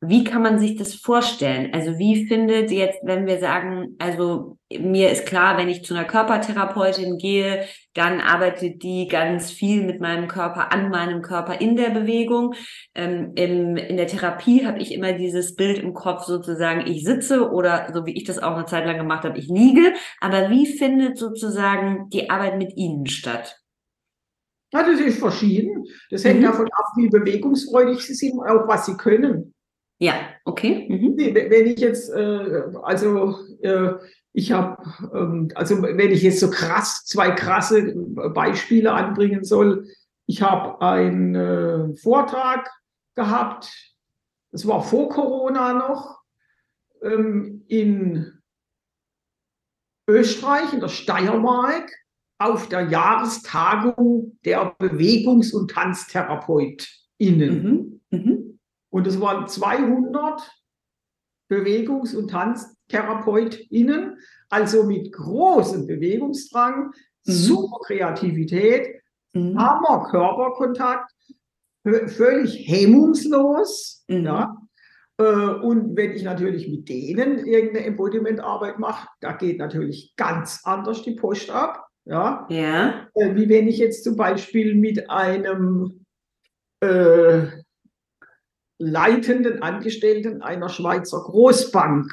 Wie kann man sich das vorstellen? Also wie findet jetzt, wenn wir sagen, also mir ist klar, wenn ich zu einer Körpertherapeutin gehe, dann arbeitet die ganz viel mit meinem Körper, an meinem Körper in der Bewegung. Ähm, im, in der Therapie habe ich immer dieses Bild im Kopf sozusagen, ich sitze oder so wie ich das auch eine Zeit lang gemacht habe, ich liege. Aber wie findet sozusagen die Arbeit mit Ihnen statt? Ja, das ist verschieden. Das hängt mhm. davon ab, wie bewegungsfreudig Sie sind, auch was Sie können. Ja, okay. Mhm. Wenn ich jetzt, äh, also äh, ich habe, ähm, also wenn ich jetzt so krass, zwei krasse Beispiele anbringen soll, ich habe einen äh, Vortrag gehabt, das war vor Corona noch, ähm, in Österreich, in der Steiermark, auf der Jahrestagung der Bewegungs- und TanztherapeutInnen. Mhm. Mhm. Und es waren 200 Bewegungs- und TanztherapeutInnen, also mit großem Bewegungsdrang, mhm. super Kreativität, mhm. Hammer Körperkontakt, völlig hemmungslos. Mhm. Ja. Äh, und wenn ich natürlich mit denen irgendeine Embodiment-Arbeit mache, da geht natürlich ganz anders die Post ab. Ja. ja. Äh, wie wenn ich jetzt zum Beispiel mit einem äh, leitenden Angestellten einer Schweizer Großbank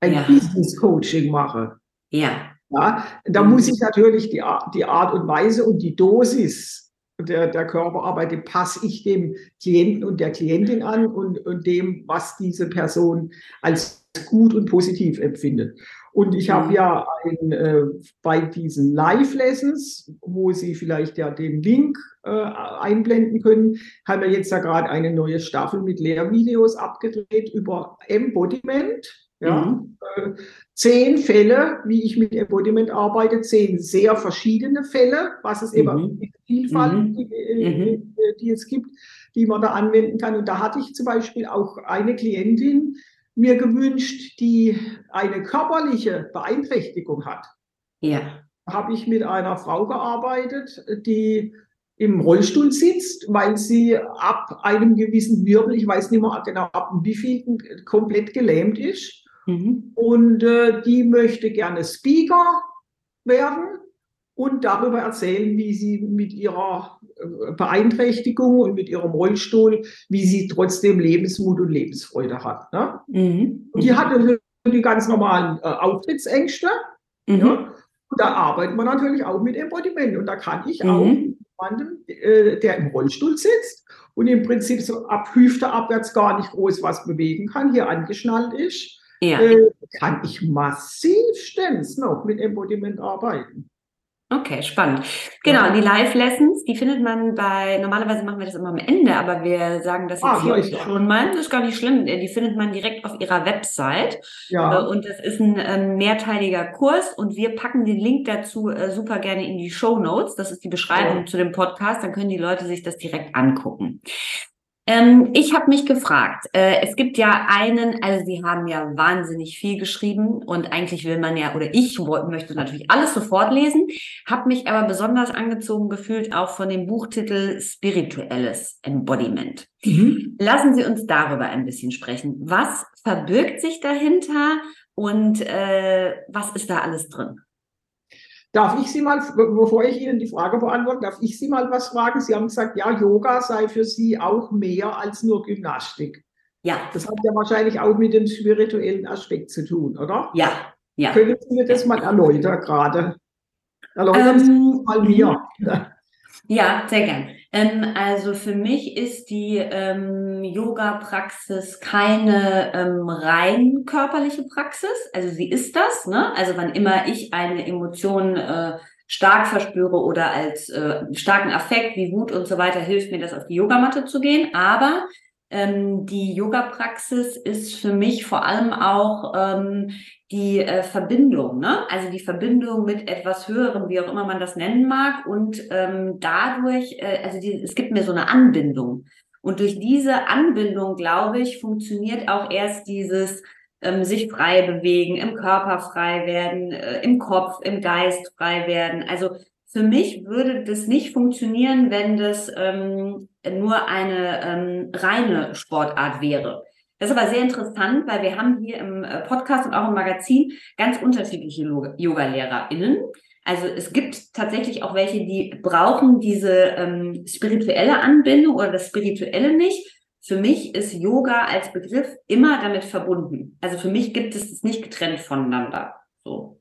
ein ja. Business Coaching mache. Ja. Ja, da mhm. muss ich natürlich die, die Art und Weise und die Dosis der, der Körperarbeit, die passe ich dem Klienten und der Klientin an und, und dem, was diese Person als gut und positiv empfindet. Und ich habe mhm. ja ein, äh, bei diesen Live-Lessons, wo Sie vielleicht ja den Link äh, einblenden können, haben wir jetzt ja gerade eine neue Staffel mit Lehrvideos abgedreht über Embodiment. Ja, mhm. äh, zehn Fälle, wie ich mit Embodiment arbeite, zehn sehr verschiedene Fälle, was es mhm. eben Vielfalt, mhm. die, äh, mhm. die es gibt, die man da anwenden kann. Und da hatte ich zum Beispiel auch eine Klientin, mir gewünscht, die eine körperliche Beeinträchtigung hat. Ja. Habe ich mit einer Frau gearbeitet, die im Rollstuhl sitzt, weil sie ab einem gewissen Wirbel, ich weiß nicht mehr genau ab wie viel, komplett gelähmt ist. Mhm. Und äh, die möchte gerne Speaker werden und darüber erzählen, wie sie mit ihrer Beeinträchtigung und mit ihrem Rollstuhl, wie sie trotzdem Lebensmut und Lebensfreude hat. Ne? Mhm. Und die hatte die ganz normalen äh, Auftrittsängste. Mhm. Ja? Und da arbeitet man natürlich auch mit Embodiment. Und da kann ich mhm. auch jemanden, äh, der im Rollstuhl sitzt und im Prinzip so ab Hüfte abwärts gar nicht groß was bewegen kann, hier angeschnallt ist, ja. äh, kann ich massivstens noch mit Embodiment arbeiten. Okay, spannend. Genau, die Live-Lessons, die findet man bei, normalerweise machen wir das immer am Ende, aber wir sagen das jetzt ah, hier schon mal. Das ist gar nicht schlimm. Die findet man direkt auf ihrer Website. Ja. Äh, und das ist ein ähm, mehrteiliger Kurs und wir packen den Link dazu äh, super gerne in die Show Notes. Das ist die Beschreibung ja. zu dem Podcast. Dann können die Leute sich das direkt angucken. Ähm, ich habe mich gefragt, äh, es gibt ja einen, also Sie haben ja wahnsinnig viel geschrieben und eigentlich will man ja, oder ich möchte natürlich alles sofort lesen, habe mich aber besonders angezogen gefühlt auch von dem Buchtitel Spirituelles Embodiment. Mhm. Lassen Sie uns darüber ein bisschen sprechen. Was verbirgt sich dahinter und äh, was ist da alles drin? Darf ich Sie mal, bevor ich Ihnen die Frage beantworte, darf ich Sie mal was fragen? Sie haben gesagt, ja, Yoga sei für Sie auch mehr als nur Gymnastik. Ja. Das hat ja wahrscheinlich auch mit dem spirituellen Aspekt zu tun, oder? Ja, ja. Können Sie mir das mal erläutern gerade? Erläutern ähm, Sie mal mir. (laughs) Ja, sehr gern. Ähm, also für mich ist die ähm, Yoga-Praxis keine ähm, rein körperliche Praxis. Also sie ist das. Ne? Also wann immer ich eine Emotion äh, stark verspüre oder als äh, starken Affekt wie Wut und so weiter, hilft mir das auf die Yogamatte zu gehen. Aber ähm, die Yoga-Praxis ist für mich vor allem auch ähm, die äh, Verbindung, ne? also die Verbindung mit etwas Höherem, wie auch immer man das nennen mag. Und ähm, dadurch, äh, also die, es gibt mir so eine Anbindung. Und durch diese Anbindung, glaube ich, funktioniert auch erst dieses ähm, sich frei bewegen, im Körper frei werden, äh, im Kopf, im Geist frei werden. Also für mich würde das nicht funktionieren, wenn das ähm, nur eine ähm, reine Sportart wäre. Das ist aber sehr interessant, weil wir haben hier im äh, Podcast und auch im Magazin ganz unterschiedliche Yoga-LehrerInnen. Also es gibt tatsächlich auch welche, die brauchen diese ähm, spirituelle Anbindung oder das Spirituelle nicht. Für mich ist Yoga als Begriff immer damit verbunden. Also für mich gibt es das nicht getrennt voneinander. So.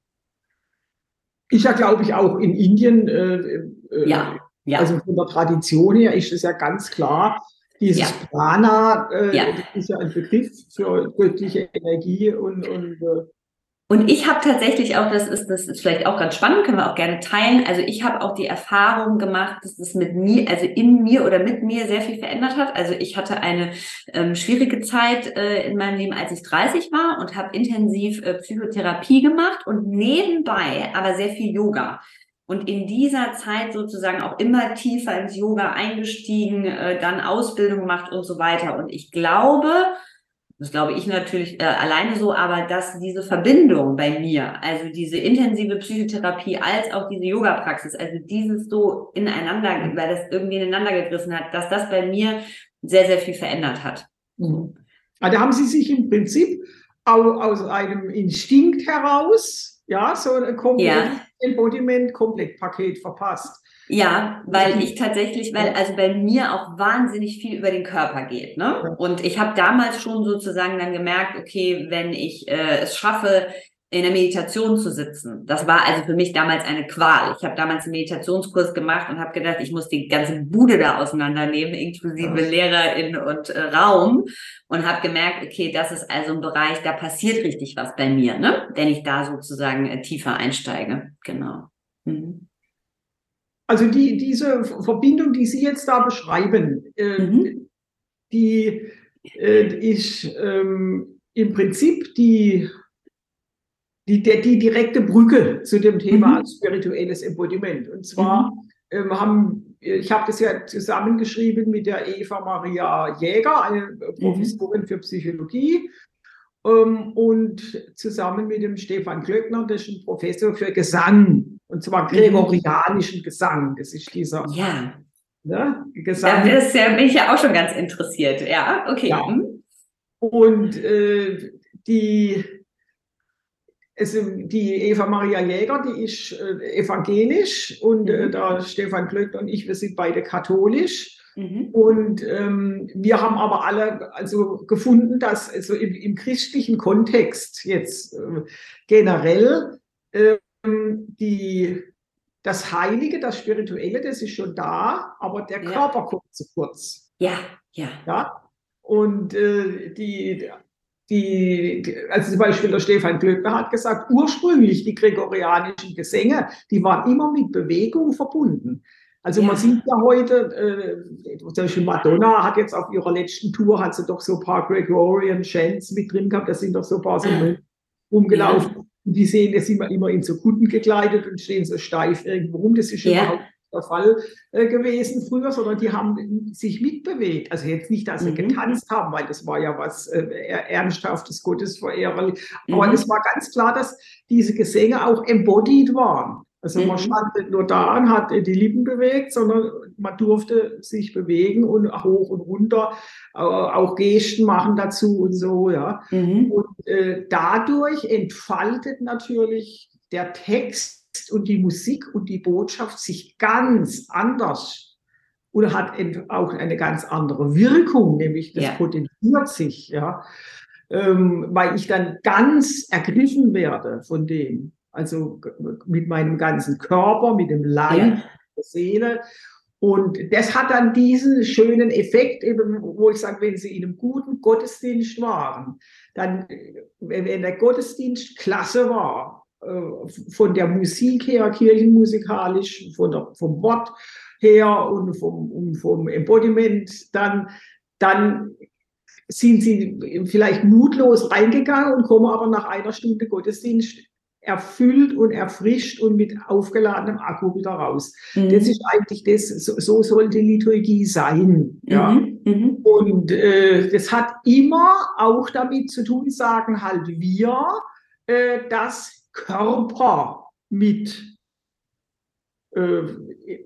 Ist ja, glaube ich, auch in Indien, äh, äh, ja, ja. also von der Tradition her ist es ja ganz klar, dieses ja. Prana äh, ja. ist ja ein Begriff für göttliche Energie und, und äh, Und ich habe tatsächlich auch, das ist, das ist vielleicht auch ganz spannend, können wir auch gerne teilen. Also ich habe auch die Erfahrung gemacht, dass es mit mir, also in mir oder mit mir sehr viel verändert hat. Also ich hatte eine ähm, schwierige Zeit äh, in meinem Leben, als ich 30 war und habe intensiv äh, Psychotherapie gemacht und nebenbei aber sehr viel Yoga. Und in dieser Zeit sozusagen auch immer tiefer ins Yoga eingestiegen, äh, dann Ausbildung gemacht und so weiter. Und ich glaube, das glaube ich natürlich äh, alleine so, aber dass diese Verbindung bei mir, also diese intensive Psychotherapie als auch diese Yoga-Praxis, also dieses so ineinander, weil das irgendwie ineinander gegriffen hat, dass das bei mir sehr, sehr viel verändert hat. Mhm. Also haben Sie sich im Prinzip aus einem Instinkt heraus, ja, so ein komplettes ja. Embodiment, Komplettpaket verpasst. Ja, weil ich tatsächlich, weil also bei mir auch wahnsinnig viel über den Körper geht. Ne? Und ich habe damals schon sozusagen dann gemerkt, okay, wenn ich äh, es schaffe, in der Meditation zu sitzen. Das war also für mich damals eine Qual. Ich habe damals einen Meditationskurs gemacht und habe gedacht, ich muss die ganze Bude da auseinandernehmen, inklusive ja. Lehrerin und äh, Raum. Und habe gemerkt, okay, das ist also ein Bereich, da passiert richtig was bei mir, ne? wenn ich da sozusagen äh, tiefer einsteige. Genau. Mhm. Also die, diese Verbindung, die Sie jetzt da beschreiben, äh, mhm. die äh, ist ähm, im Prinzip die, die, die direkte Brücke zu dem Thema mhm. spirituelles Embodiment. Und zwar mhm. ähm, haben, ich habe das ja zusammengeschrieben mit der Eva Maria Jäger, eine Professorin für Psychologie, ähm, und zusammen mit dem Stefan Klöckner, das ist ein Professor für Gesang, und zwar mhm. gregorianischen Gesang. Das ist dieser ja. Ne, Gesang. Ja, das ja, bin ich ja auch schon ganz interessiert. Ja, okay. Ja. Mhm. Und äh, die, also die Eva Maria Jäger, die ist äh, evangelisch und äh, mhm. der Stefan Klöckner und ich, wir sind beide katholisch. Mhm. Und ähm, wir haben aber alle also gefunden, dass also im, im christlichen Kontext jetzt äh, generell äh, die, das Heilige, das Spirituelle, das ist schon da, aber der ja. Körper kommt zu kurz. Ja, ja. ja? Und äh, die, die, also zum Beispiel der Stefan Glöckner hat gesagt, ursprünglich die gregorianischen Gesänge, die waren immer mit Bewegung verbunden. Also ja. man sieht ja heute, äh, zum Beispiel Madonna hat jetzt auf ihrer letzten Tour, hat sie doch so ein paar Gregorian Chants mit drin gehabt, da sind doch so ein paar so ah. rumgelaufen. Ja. Und die sehen das immer, immer in so Kutten gekleidet und stehen so steif irgendwo rum. Das ist ja. überhaupt der Fall äh, gewesen früher, sondern die haben sich mitbewegt. Also jetzt nicht, dass sie mhm. getanzt haben, weil das war ja was äh, ernsthaftes, Gottesverehrer. Aber mhm. es war ganz klar, dass diese Gesänge auch embodied waren. Also mhm. man stand nicht nur da und hat die Lippen bewegt, sondern man durfte sich bewegen und hoch und runter, auch Gesten machen dazu und so, ja. Mhm. Und äh, dadurch entfaltet natürlich der Text und die Musik und die Botschaft sich ganz anders oder hat auch eine ganz andere Wirkung, nämlich das ja. potenziert sich, ja. Ähm, weil ich dann ganz ergriffen werde von dem also mit meinem ganzen Körper, mit dem Leib, ja. der Seele. Und das hat dann diesen schönen Effekt, eben, wo ich sage, wenn Sie in einem guten Gottesdienst waren, dann, wenn der Gottesdienst klasse war, äh, von der Musik her, kirchenmusikalisch, von der, vom Wort her und vom, und vom Embodiment, dann, dann sind Sie vielleicht mutlos reingegangen und kommen aber nach einer Stunde Gottesdienst erfüllt und erfrischt und mit aufgeladenem Akku wieder raus. Mhm. Das ist eigentlich das, so, so sollte Liturgie sein. Ja? Mhm. Mhm. Und äh, das hat immer auch damit zu tun, sagen halt wir, äh, dass Körper mit äh,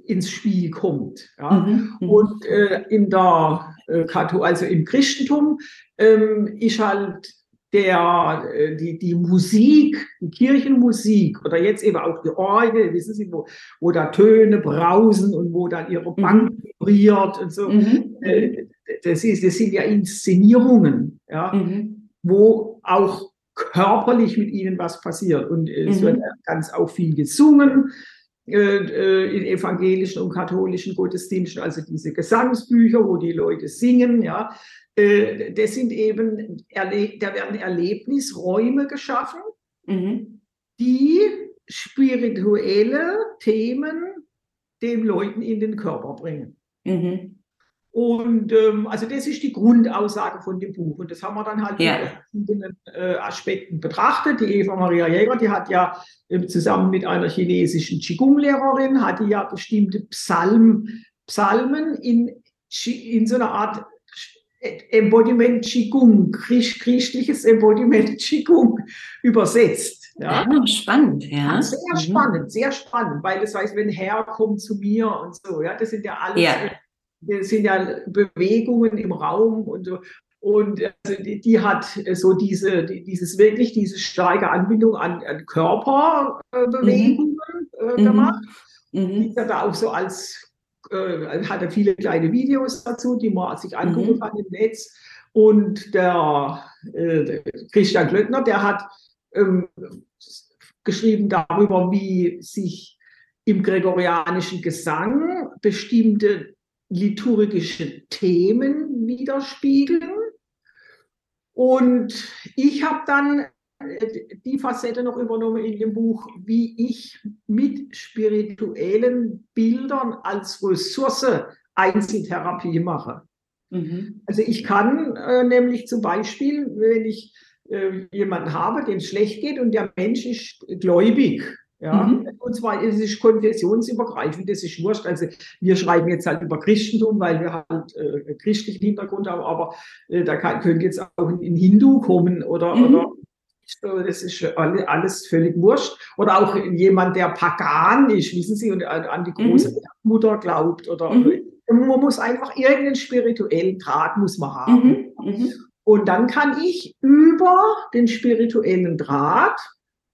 ins Spiel kommt. Ja? Mhm. mhm. Und äh, in der äh, also im Christentum ähm, ist halt der, äh, die, die Musik, die Kirchenmusik oder jetzt eben auch die Orgel, wissen Sie, wo, wo da Töne brausen und wo dann ihre mhm. Bank vibriert und so. Mhm. Äh, das, ist, das sind ja Inszenierungen, ja, mhm. wo auch körperlich mit ihnen was passiert. Und äh, es wird mhm. ganz auch viel gesungen in evangelischen und katholischen Gottesdiensten, also diese Gesangsbücher, wo die Leute singen, ja, äh, das sind eben, da werden Erlebnisräume geschaffen, mhm. die spirituelle Themen den Leuten in den Körper bringen. Mhm. Und ähm, also das ist die Grundaussage von dem Buch. Und das haben wir dann halt ja. mit verschiedenen äh, Aspekten betrachtet. Die Eva Maria Jäger, die hat ja äh, zusammen mit einer chinesischen Qigong-Lehrerin, hat die ja bestimmte Psalm, Psalmen in, in so einer Art Embodiment Qigong, christliches Embodiment Qigong übersetzt. Ja, ja spannend, ja. Sehr mhm. spannend, sehr spannend, weil das heißt, wenn Herr kommt zu mir und so, ja, das sind ja alles, ja. Das sind ja Bewegungen im Raum und so. Und also die, die, hat so diese, die, dieses wirklich, diese starke Anbindung an, an Körperbewegungen mhm. äh, gemacht. Mhm. Die ist ja da auch so als äh, hatte viele kleine Videos dazu, die man sich angucken mhm. kann im Netz. Und der, äh, der Christian Klöckner, der hat ähm, geschrieben darüber, wie sich im gregorianischen Gesang bestimmte liturgische Themen widerspiegeln. Und ich habe dann die Facette noch übernommen in dem Buch, wie ich mit spirituellen Bildern als Ressource Einzeltherapie mache. Mhm. Also ich kann äh, nämlich zum Beispiel, wenn ich äh, jemanden habe, dem es schlecht geht und der Mensch ist gläubig, ja, mhm. und zwar ist es konfessionsübergreifend, das ist wurscht. Also wir schreiben jetzt halt über Christentum, weil wir halt äh, christlichen Hintergrund haben, aber äh, da kann, könnte jetzt auch ein Hindu kommen oder, mhm. oder das ist alles völlig wurscht. Oder auch jemand, der pagan ist, wissen Sie, und an die große mhm. Mutter glaubt. Oder mhm. man muss einfach irgendeinen spirituellen Draht muss man haben. Mhm. mhm. Und dann kann ich über den spirituellen Draht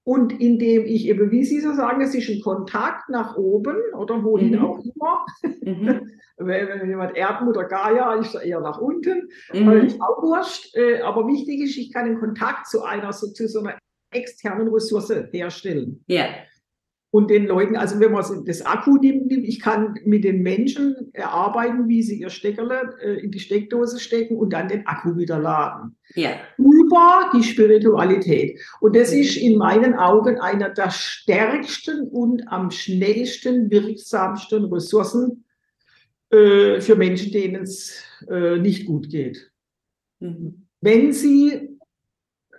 und indem ich eben, wie Sie so sagen, es ist ein Kontakt nach oben oder wohin mhm. auch immer. Mhm. (laughs) wenn, wenn jemand Erdmutter Gaia ist eher nach unten, mhm. ist auch wurscht. Äh, aber wichtig ist, ich kann den Kontakt zu einer, so, zu so einer externen Ressource herstellen. Ja und den Leuten, also wenn man das Akku nimmt, ich kann mit den Menschen erarbeiten, wie sie ihr Steckerle äh, in die Steckdose stecken und dann den Akku wieder laden. Ja. Über die Spiritualität. Und das ist in meinen Augen einer der stärksten und am schnellsten wirksamsten Ressourcen äh, für Menschen, denen es äh, nicht gut geht. Mhm. Wenn sie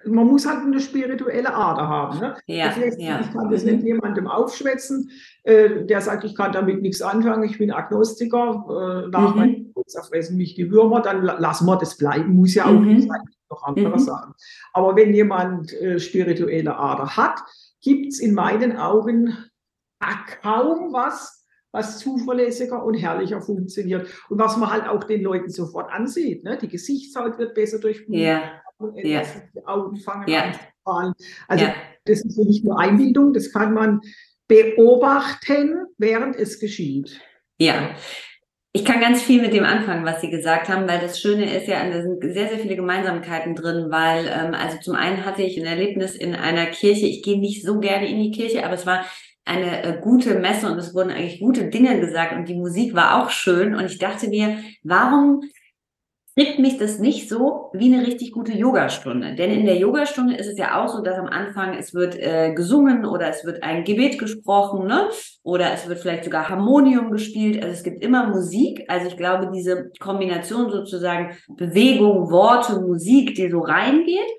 man muss halt eine spirituelle Ader haben. Ne? Ja, das heißt, ja. Ich kann das nicht mhm. jemandem aufschwätzen, äh, der sagt, ich kann damit nichts anfangen, ich bin Agnostiker, äh, nach mhm. zerfressen mich die Würmer, dann lassen wir das bleiben, muss ja auch mhm. nicht sein, noch andere mhm. sagen. Aber wenn jemand äh, spirituelle Ader hat, gibt es in meinen Augen kaum was, was zuverlässiger und herrlicher funktioniert und was man halt auch den Leuten sofort ansieht. Ne? Die Gesichtshaut wird besser durchblutet. Ja ja. die Augen fangen ja. an zu fallen. Also ja. das ist nicht nur Einbildung, das kann man beobachten, während es geschieht. Ja. Ich kann ganz viel mit dem anfangen, was Sie gesagt haben, weil das Schöne ist ja, da sind sehr, sehr viele Gemeinsamkeiten drin, weil, ähm, also zum einen hatte ich ein Erlebnis in einer Kirche, ich gehe nicht so gerne in die Kirche, aber es war eine äh, gute Messe und es wurden eigentlich gute Dinge gesagt und die Musik war auch schön und ich dachte mir, warum trifft mich das nicht so wie eine richtig gute Yogastunde. Denn in der Yogastunde ist es ja auch so, dass am Anfang es wird äh, gesungen oder es wird ein Gebet gesprochen, ne? Oder es wird vielleicht sogar Harmonium gespielt. Also es gibt immer Musik. Also ich glaube, diese Kombination sozusagen Bewegung, Worte, Musik, die so reingeht.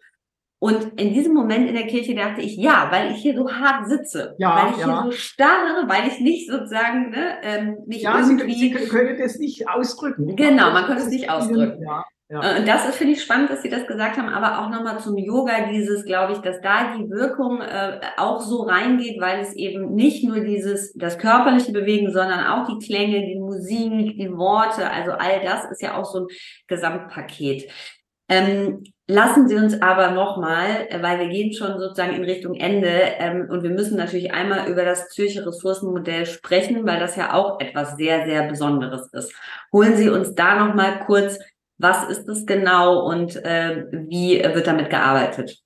Und in diesem Moment in der Kirche dachte ich, ja, weil ich hier so hart sitze, ja, weil ich ja. hier so starre, weil ich nicht sozusagen, ne, ähm, nicht ja, irgendwie... Sie, Sie können das nicht ausdrücken. Genau, man könnte es nicht ausdrücken. Ja, ja. Äh, und das ist, finde ich, spannend, dass Sie das gesagt haben, aber auch nochmal zum Yoga, dieses, glaube ich, dass da die Wirkung äh, auch so reingeht, weil es eben nicht nur dieses, das körperliche Bewegen, sondern auch die Klänge, die Musik, die Worte, also all das ist ja auch so ein Gesamtpaket. Ähm, lassen Sie uns aber nochmal, äh, weil wir gehen schon sozusagen in Richtung Ende ähm, und wir müssen natürlich einmal über das Zürcher Ressourcenmodell sprechen, weil das ja auch etwas sehr, sehr Besonderes ist. Holen Sie uns da nochmal kurz, was ist das genau und äh, wie wird damit gearbeitet?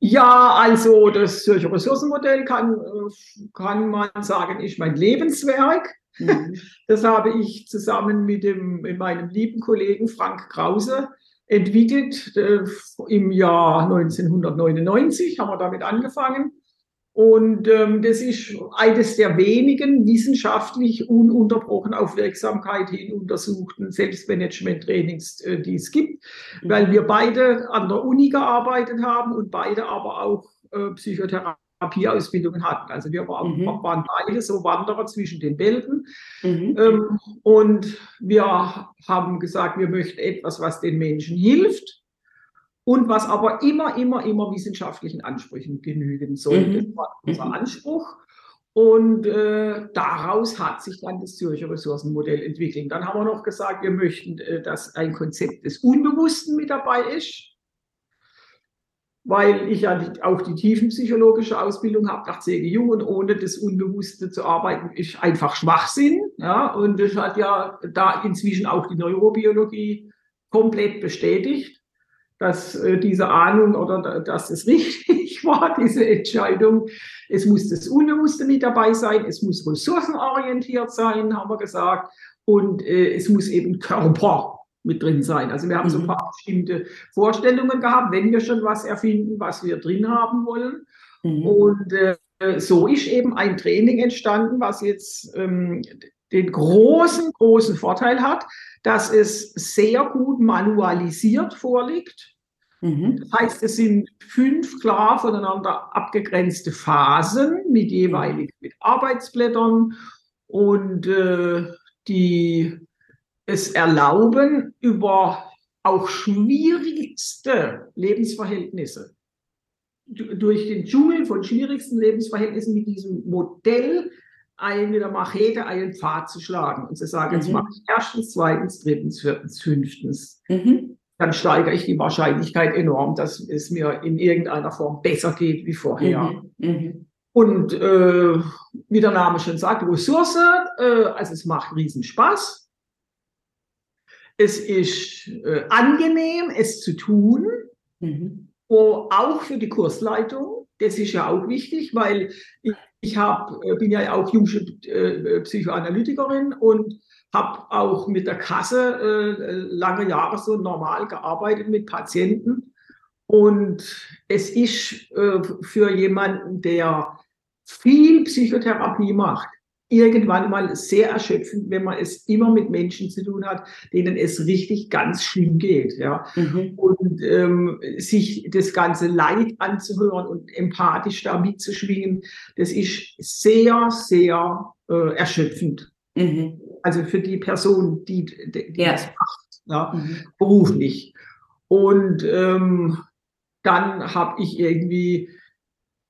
Ja, also das Zürcher Ressourcenmodell kann, äh, kann man sagen, ist mein Lebenswerk. Mhm. Das habe ich zusammen mit dem, mit meinem lieben Kollegen Frank Krause entwickelt. Äh, Im Jahr 1999 haben wir damit angefangen. Und ähm, das ist eines der wenigen wissenschaftlich ununterbrochen auf Wirksamkeit hin untersuchten Selbstmanagement-Trainings, äh, die es gibt, mhm. weil wir beide an der Uni gearbeitet haben und beide aber auch äh, Psychotherapieausbildungen hatten. Also wir waren, mhm. waren, beide so Wanderer zwischen den Welten. Mhm. Ähm, und wir haben gesagt, wir möchten etwas, was den Menschen hilft und was aber immer, immer, immer wissenschaftlichen Ansprüchen genügen soll. Mhm. Das war unser mhm. Anspruch. Und äh, daraus hat sich dann das Zürcher Ressourcenmodell entwickelt. Dann haben wir noch gesagt, wir möchten, äh, dass ein Konzept des Unbewussten mit dabei ist, weil ich ja auch die tiefenpsychologische Ausbildung habe nach C.G. Jung und ohne das Unbewusste zu arbeiten, ist einfach Schwachsinn. Ja? Und das hat ja da inzwischen auch die Neurobiologie komplett bestätigt dass äh, diese Ahnung oder dass es (laughs) richtig war, diese Entscheidung. Es muss das Unbewusste mit dabei sein, es muss ressourcenorientiert sein, haben wir gesagt, und äh, es muss eben Körper mit drin sein. Also wir haben so ein paar bestimmte Vorstellungen gehabt, wenn wir schon was erfinden, was wir drin haben wollen. Mhm. Und äh, so ist eben ein Training entstanden, was jetzt ähm, den großen, großen Vorteil hat, dass es sehr gut manualisiert vorliegt. Mhm. Das heißt, es sind fünf klar voneinander abgegrenzte Phasen mit jeweilig mit Arbeitsblättern und äh, die es erlauben, über auch schwierigste Lebensverhältnisse durch den Dschungel von schwierigsten Lebensverhältnissen mit diesem Modell ein, mit der Machete einen Pfad zu schlagen und zu sagen, mhm. jetzt mache ich erstens, zweitens, drittens, viertens, fünftens. Mhm. Dann steigere ich die Wahrscheinlichkeit enorm, dass es mir in irgendeiner Form besser geht wie vorher. Mhm. mhm. Und äh, wie der Name schon sagt, Ressource, äh, also es macht riesen Spaß. Es ist äh, angenehm, es zu tun. Mhm. Oh, auch für die Kursleitung. Das ist ja auch wichtig, weil ich, ich hab, äh, bin ja auch junge äh, Psychoanalytikerin und habe auch mit der Kasse äh, lange Jahre so normal gearbeitet mit Patienten. Und es ist äh, für jemanden, der viel Psychotherapie macht, irgendwann mal sehr erschöpfend, wenn man es immer mit Menschen zu tun hat, denen es richtig ganz schlimm geht. Ja? Mhm. Und ähm, sich das ganze Leid anzuhören und empathisch da mitzuschwingen, das ist sehr, sehr äh, erschöpfend. Mhm. Also für die Person, die, die, die ja. das macht, ja, mhm. beruflich. Und ähm, dann habe ich irgendwie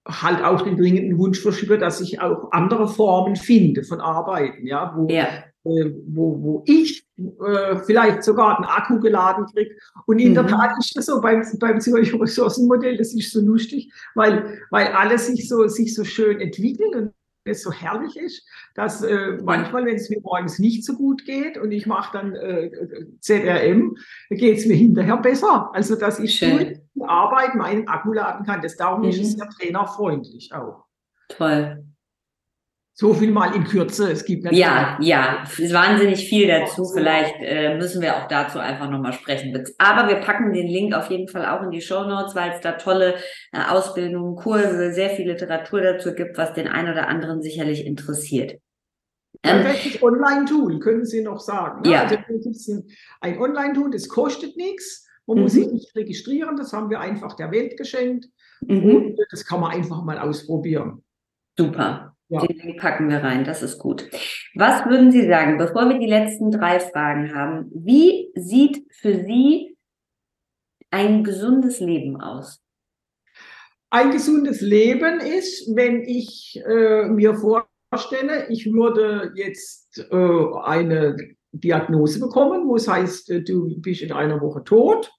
halt auch den dringenden Wunsch verspürt, dass ich auch andere Formen finde von Arbeiten, ja, wo, ja. Äh, wo, wo ich äh, vielleicht sogar einen Akku geladen kriege. Und in mhm. der Tat ist das so beim, beim Ressourcenmodell, das ist so lustig, weil, weil alles sich so, sich so schön entwickelt und es so herrlich ist, dass äh, manchmal, wenn es mir morgens nicht so gut geht und ich mache dann äh, ZRM, geht es mir hinterher besser. Also dass ich Schön. die Arbeit meinen Akku laden kann. Das darum mhm. ist es ja trainerfreundlich auch. Toll. So viel mal in Kürze. Es gibt ja, ja, wahnsinnig viel dazu. Vielleicht äh, müssen wir auch dazu einfach nochmal sprechen. Aber wir packen den Link auf jeden Fall auch in die Show Notes, weil es da tolle äh, Ausbildungen, Kurse, sehr viel Literatur dazu gibt, was den einen oder anderen sicherlich interessiert. Ähm, welches Online-Tool können Sie noch sagen? Ne? Ja. Also ein, ein Online-Tool, das kostet nichts. Man mhm. muss sich nicht registrieren, das haben wir einfach der Welt geschenkt. Mhm. Und das kann man einfach mal ausprobieren. Super. Ja. Den packen wir rein, das ist gut. Was würden Sie sagen, bevor wir die letzten drei Fragen haben, wie sieht für Sie ein gesundes Leben aus? Ein gesundes Leben ist, wenn ich äh, mir vorstelle, ich würde jetzt äh, eine Diagnose bekommen, wo es heißt, äh, du bist in einer Woche tot,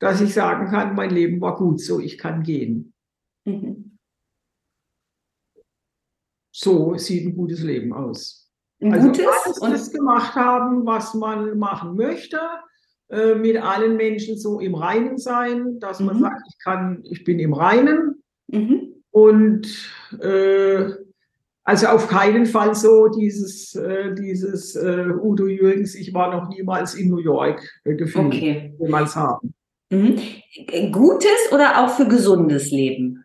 dass ich sagen kann, mein Leben war gut so, ich kann gehen. Mhm. So sieht ein gutes Leben aus. Ein also gutes alles und das gemacht haben, was man machen möchte, äh, mit allen Menschen so im Reinen sein, dass mhm. man sagt, ich kann, ich bin im Reinen mhm. und äh, Also auf keinen Fall so dieses, äh, dieses äh, Udo Jürgens, ich war noch niemals in New York äh, Gefühl, Okay. jemals haben. Mhm. Gutes oder auch für gesundes Leben?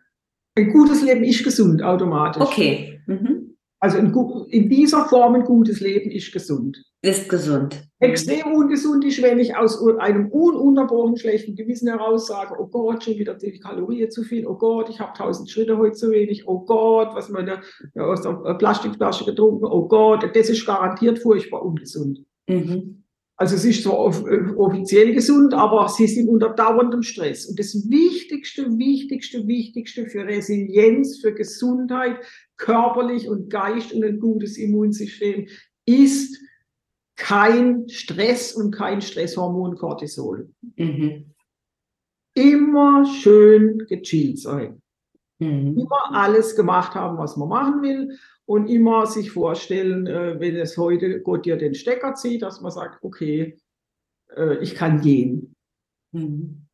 Ein gutes Leben ist gesund automatisch. Okay. Mhm. Also in, in dieser Form ein gutes Leben ist gesund. Ist gesund. Extrem ungesund ist, wenn ich aus einem ununterbrochenen schlechten Gewissen heraus sage, oh Gott, schon wieder die Kalorien zu viel, oh Gott, ich habe tausend Schritte heute zu wenig, oh Gott, was man da ja, aus der Plastikflasche getrunken, oh Gott, das ist garantiert furchtbar ungesund. Mhm. Also es ist zwar off äh, offiziell gesund, aber sie sind unter dauerndem Stress. Und das Wichtigste, Wichtigste, Wichtigste für Resilienz, für Gesundheit, körperlich und Geist und ein gutes Immunsystem ist kein Stress und kein Stresshormon Cortisol. Mhm. Immer schön gechillt sein. Mhm. Immer alles gemacht haben, was man machen will. Und immer sich vorstellen, äh, wenn es heute Gott dir den Stecker zieht, dass man sagt, okay, äh, ich kann gehen. Mhm.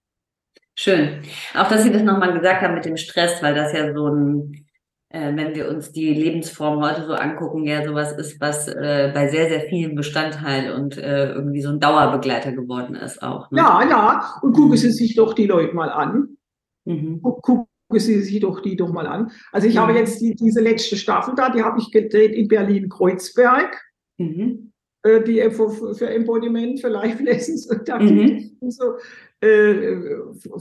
Schön. Auch, dass Sie das nochmal gesagt haben mit dem Stress, weil das ja so ein, äh, wenn wir uns die Lebensform heute so angucken, ja sowas ist, was äh, bei sehr, sehr vielen Bestandteil und äh, irgendwie so ein Dauerbegleiter geworden ist auch. Ne? Ja, ja. Und gucken Mhm. Sie sich doch die Leute mal an. Mhm. Gu- Gucken Sie sich doch die doch mal an. Also ich Mhm. habe jetzt die, diese letzte Staffel da, die habe ich gedreht in Berlin-Kreuzberg. Mhm. äh, die für, für Embodiment, für Life Lessons und da Mhm. es so äh,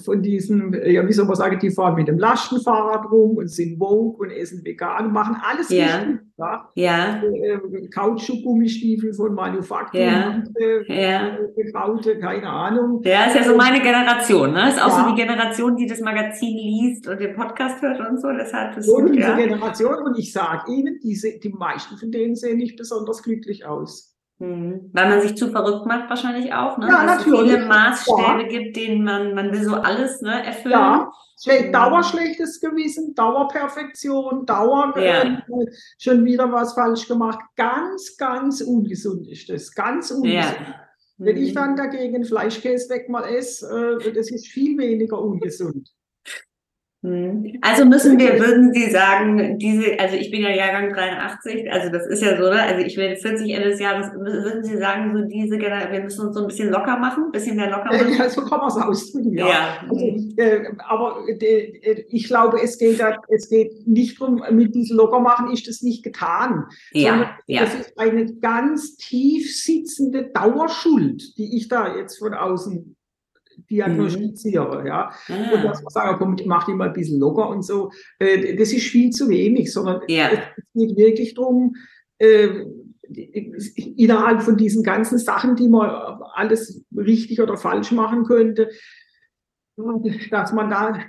von diesen, ja, wie soll man sagen, die fahren mit dem Lastenfahrrad rum und sind woke und essen vegan, machen alles Ja. richtig. Ja? Ja, Äh, Kautschuk-Gummistiefel von Manufaktur, Ja. äh, ja. gebaute, keine Ahnung. Ja, ist ja so meine Generation, ne? Ist auch Ja. so die Generation, die das Magazin liest und den Podcast hört und so. Deshalb ist So gut, diese ja. Generation und ich sage Ihnen, diese, die meisten von denen sehen nicht besonders glücklich aus. Mhm. Weil man sich zu verrückt macht wahrscheinlich auch, ne? Ja, Dass es natürlich. viele Maßstäbe gibt, denen man, man will so alles, ne, erfüllen. Ja, schle Mhm. dauerschlechtes Gewissen, Dauerperfektion, Dauer Ja. äh, schon wieder was falsch gemacht. Ganz, ganz ungesund ist das. Ganz ungesund. Ja. Wenn ich Mhm. dann dagegen Fleischkäse weg mal esse, äh, das ist viel weniger ungesund. Mhm. Also müssen wir, würden Sie sagen, diese, also ich bin ja Jahrgang 83, also das ist ja so, ne? Also ich werde 40 Ende des Jahres, würden Sie sagen, so diese Generation, wir müssen uns so ein bisschen locker machen, ein bisschen mehr locker machen? Äh, so kann man es ausdrücken, ja. Ja. Also, äh, aber äh, ich glaube, es geht, da, es geht nicht darum, mit diesem Lockermachen ist das nicht getan. Ja, ja. Das ist eine ganz tief sitzende Dauerschuld, die ich da jetzt von außen diagnostiziere. Ja. Und dass Ah. man sagt, komm, mach die mal ein bisschen locker und so, äh, das ist viel zu wenig, sondern Ja. es geht wirklich darum, äh, innerhalb von diesen ganzen Sachen, die man alles richtig oder falsch machen könnte, dass man da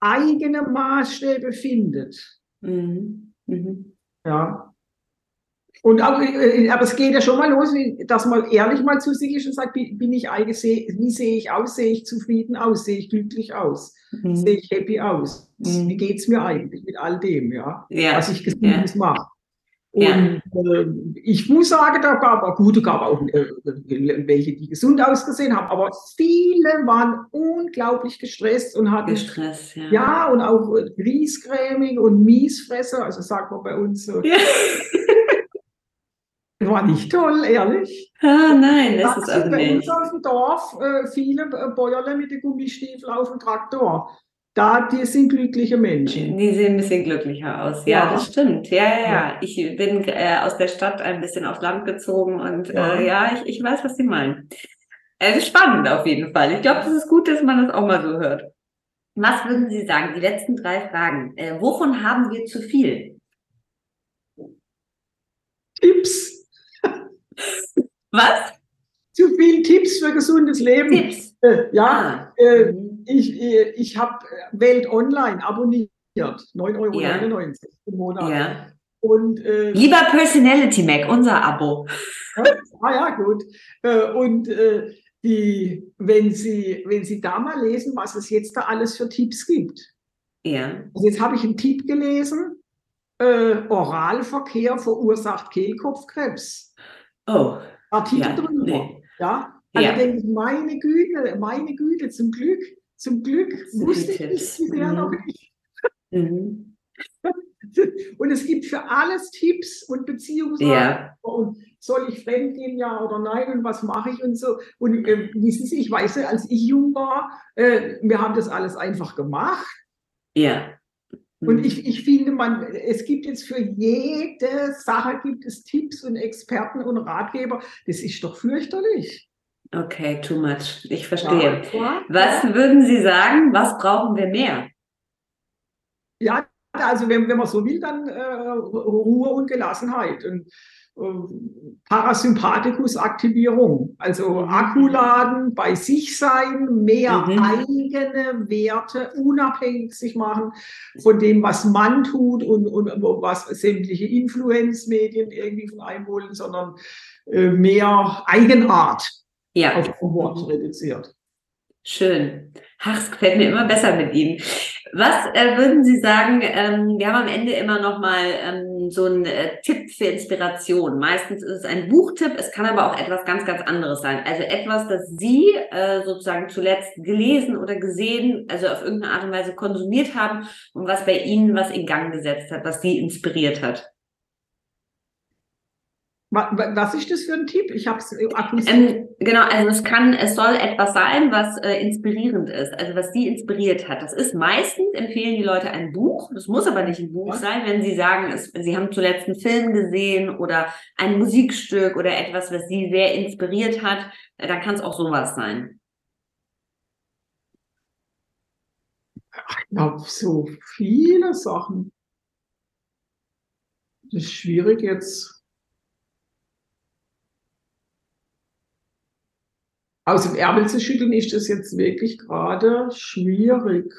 eigene Maßstäbe findet. Mhm. Mhm. Ja. Und auch, äh, aber es geht ja schon mal los, dass man ehrlich mal zu sich ist und sagt, bin ich eigentlich, wie sehe ich aus? Sehe ich zufrieden aus? Sehe ich glücklich aus? Mhm. Sehe ich happy aus? Mhm. Wie geht's mir eigentlich mit all dem, ja, Ja. was ich mache? Ja. Und äh, ich muss sagen, da gab es gute, gab auch äh, welche, die gesund ausgesehen haben, aber viele waren unglaublich gestresst und hatten Gestresst, ja. ja und auch äh, griesgrämig und miesfresser, also sagt man bei uns so. Ja. (laughs) War nicht toll, ehrlich. Ah, nein, das Da ist sind also bei uns nicht. auf dem Dorf äh, viele äh, Bäuerle mit den Gummistiefeln auf dem Traktor. Da, die sind glückliche Menschen. Die sehen ein bisschen glücklicher aus. Ja, Ja. das stimmt. Ja, ja, ja. Ich bin äh, aus der Stadt ein bisschen aufs Land gezogen und Ja. äh, ja, ich, ich weiß, was Sie meinen. Es ist spannend auf jeden Fall. Ich glaube, es ist gut, dass man das auch mal so hört. Was würden Sie sagen? Die letzten drei Fragen. Äh, wovon haben wir zu viel? Tipps. Was? Zu viel Tipps für gesundes Leben. Tipps. Äh, ja, Ah. äh, ich, äh, ich habe Welt Online abonniert. 9,99 Euro Ja. im Monat. Ja. Und äh, Lieber Personality Mac, unser Abo. Ah ja, gut. Äh, Und äh, die, wenn, Sie, wenn Sie da mal lesen, was es jetzt da alles für Tipps gibt. Ja. Also jetzt habe ich einen Tipp gelesen. Äh, Oralverkehr verursacht Kehlkopfkrebs. Oh. Artikel Ja. drüber. Nee. Ja, also Ja. denke ich, meine Güte, meine Güte, zum Glück, zum Glück wusste ich das bisher Mhm. noch nicht. Mhm. (laughs) Und es gibt für alles Tipps und Beziehungsratgeber Ja. und soll ich fremdgehen, ja oder nein und was mache ich und so. Und äh, wissen Sie, ich weiß, ja, als ich jung war, äh, wir haben das alles einfach gemacht. Ja. Und ich, ich finde, man, es gibt jetzt für jede Sache gibt es Tipps und Experten und Ratgeber. Das ist doch fürchterlich. Okay, too much. Ich verstehe. Ja, Was würden Sie sagen, was brauchen wir mehr? ja also wenn, wenn man so will, dann äh, Ruhe und Gelassenheit. Und Parasympathikus-Aktivierung, also Mhm. Akkuladen, bei sich sein, mehr Mhm. eigene Werte unabhängig sich machen von dem, was man tut und, und was sämtliche Influenzmedien irgendwie von einem wollen, sondern äh, mehr Eigenart Ja. auf Wort reduziert. Schön. Ach, es gefällt mir immer besser mit Ihnen. Was äh, würden Sie sagen, ähm, wir haben am Ende immer noch mal ähm, so einen äh, Tipp für Inspiration. Meistens ist es ein Buchtipp, es kann aber auch etwas ganz, ganz anderes sein. Also etwas, das Sie äh, sozusagen zuletzt gelesen oder gesehen, also auf irgendeine Art und Weise konsumiert haben und was bei Ihnen was in Gang gesetzt hat, was Sie inspiriert hat. Wa- wa- Was ist das für ein Tipp? Ich habe es akustisch. Ähm, genau, also es kann, es soll etwas sein, was äh, inspirierend ist, also was sie inspiriert hat. Das ist meistens, empfehlen die Leute ein Buch. Das muss aber nicht ein Buch sein, wenn sie sagen, es, sie haben zuletzt einen Film gesehen oder ein Musikstück oder etwas, was sie sehr inspiriert hat, äh, dann kann es auch sowas sein. Ich habe so viele Sachen. Das ist schwierig jetzt. Aus dem Ärmel zu schütteln ist das jetzt wirklich gerade schwierig.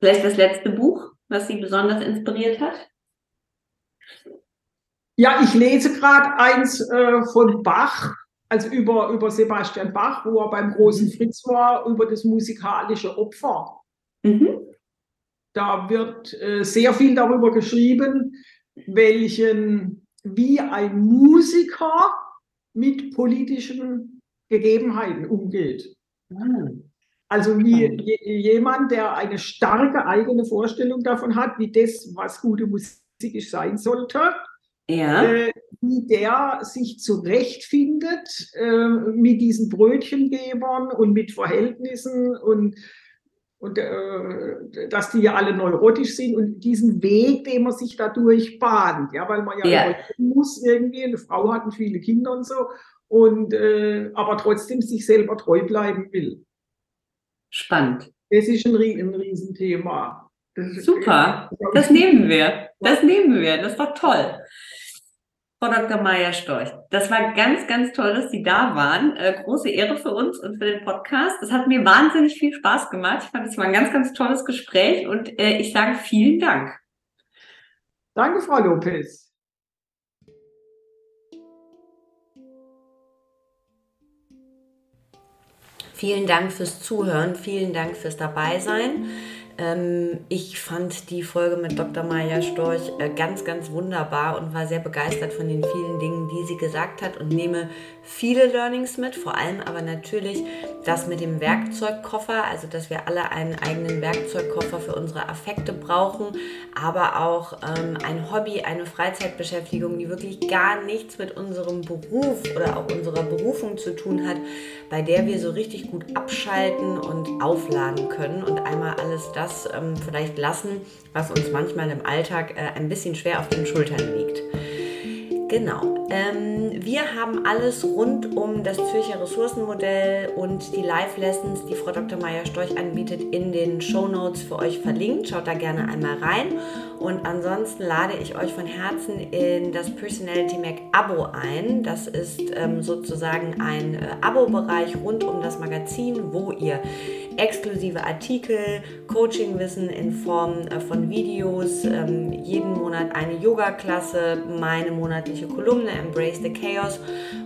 Vielleicht das letzte Buch, was sie besonders inspiriert hat? Ja, ich lese gerade eins äh, von Bach, also über, über Sebastian Bach, wo er beim großen Mhm. Fritz war, über das musikalische Opfer. Mhm. Da wird äh, sehr viel darüber geschrieben, welchen, wie ein Musiker mit politischen Gegebenheiten umgeht. Ah. Also wie jemand, der eine starke eigene Vorstellung davon hat, wie das, was gute Musik ist, sein sollte, Ja, äh, wie der sich zurechtfindet äh, mit diesen Brötchengebern und mit Verhältnissen und, und äh, dass die ja alle neurotisch sind und diesen Weg, den man sich dadurch bahnt, ja, weil man ja, Ja. muss irgendwie, eine Frau hat und viele Kinder und so, und äh, aber trotzdem sich selber treu bleiben will. spannend. Das ist ein, ein Riesenthema. Das ist- Super. Das nehmen wir. Das nehmen wir. Das war toll. Frau Dr. Maya Storch, das war ganz, ganz toll, dass Sie da waren. Äh, große Ehre für uns und für den Podcast. Es hat mir wahnsinnig viel Spaß gemacht. Ich fand, es war ein ganz, ganz tolles Gespräch und äh, ich sage vielen Dank. Danke, Frau Lopez. Vielen Dank fürs Zuhören, vielen Dank fürs Dabeisein. Ähm, ich fand die Folge mit Dr. Maja Storch äh, ganz, ganz wunderbar und war sehr begeistert von den vielen Dingen, die sie gesagt hat und nehme viele Learnings mit, vor allem aber natürlich das mit dem Werkzeugkoffer, also dass wir alle einen eigenen Werkzeugkoffer für unsere Affekte brauchen, aber auch ähm, ein Hobby, eine Freizeitbeschäftigung, die wirklich gar nichts mit unserem Beruf oder auch unserer Berufung zu tun hat, bei der wir so richtig gut abschalten und aufladen können und einmal alles das ähm, vielleicht lassen, was uns manchmal im Alltag äh, ein bisschen schwer auf den Schultern liegt. Genau. Ähm, wir haben alles rund um das Zürcher Ressourcenmodell und die Live-Lessons, die Frau Dr. Meier Storch anbietet, in den Show Notes für euch verlinkt. Schaut da gerne einmal rein. Und ansonsten lade ich euch von Herzen in das Personality Mac Abo ein. Das ist ähm, sozusagen ein äh, Abo-Bereich rund um das Magazin, wo ihr exklusive Artikel, Coachingwissen in Form äh, von Videos, ähm, jeden Monat eine Yoga-Klasse, meine monatliche Kolumne Embrace the Chaos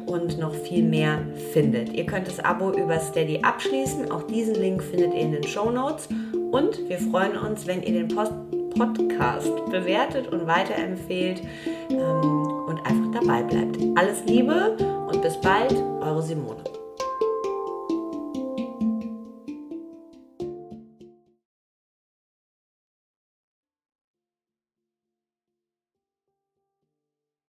und noch viel mehr findet. Ihr könnt das Abo über Steady abschließen. Auch diesen Link findet ihr in den Show Notes. Und wir freuen uns, wenn ihr den Post Podcast bewertet und weiterempfehlt ähm, und einfach dabei bleibt. Alles Liebe und bis bald, eure Simone.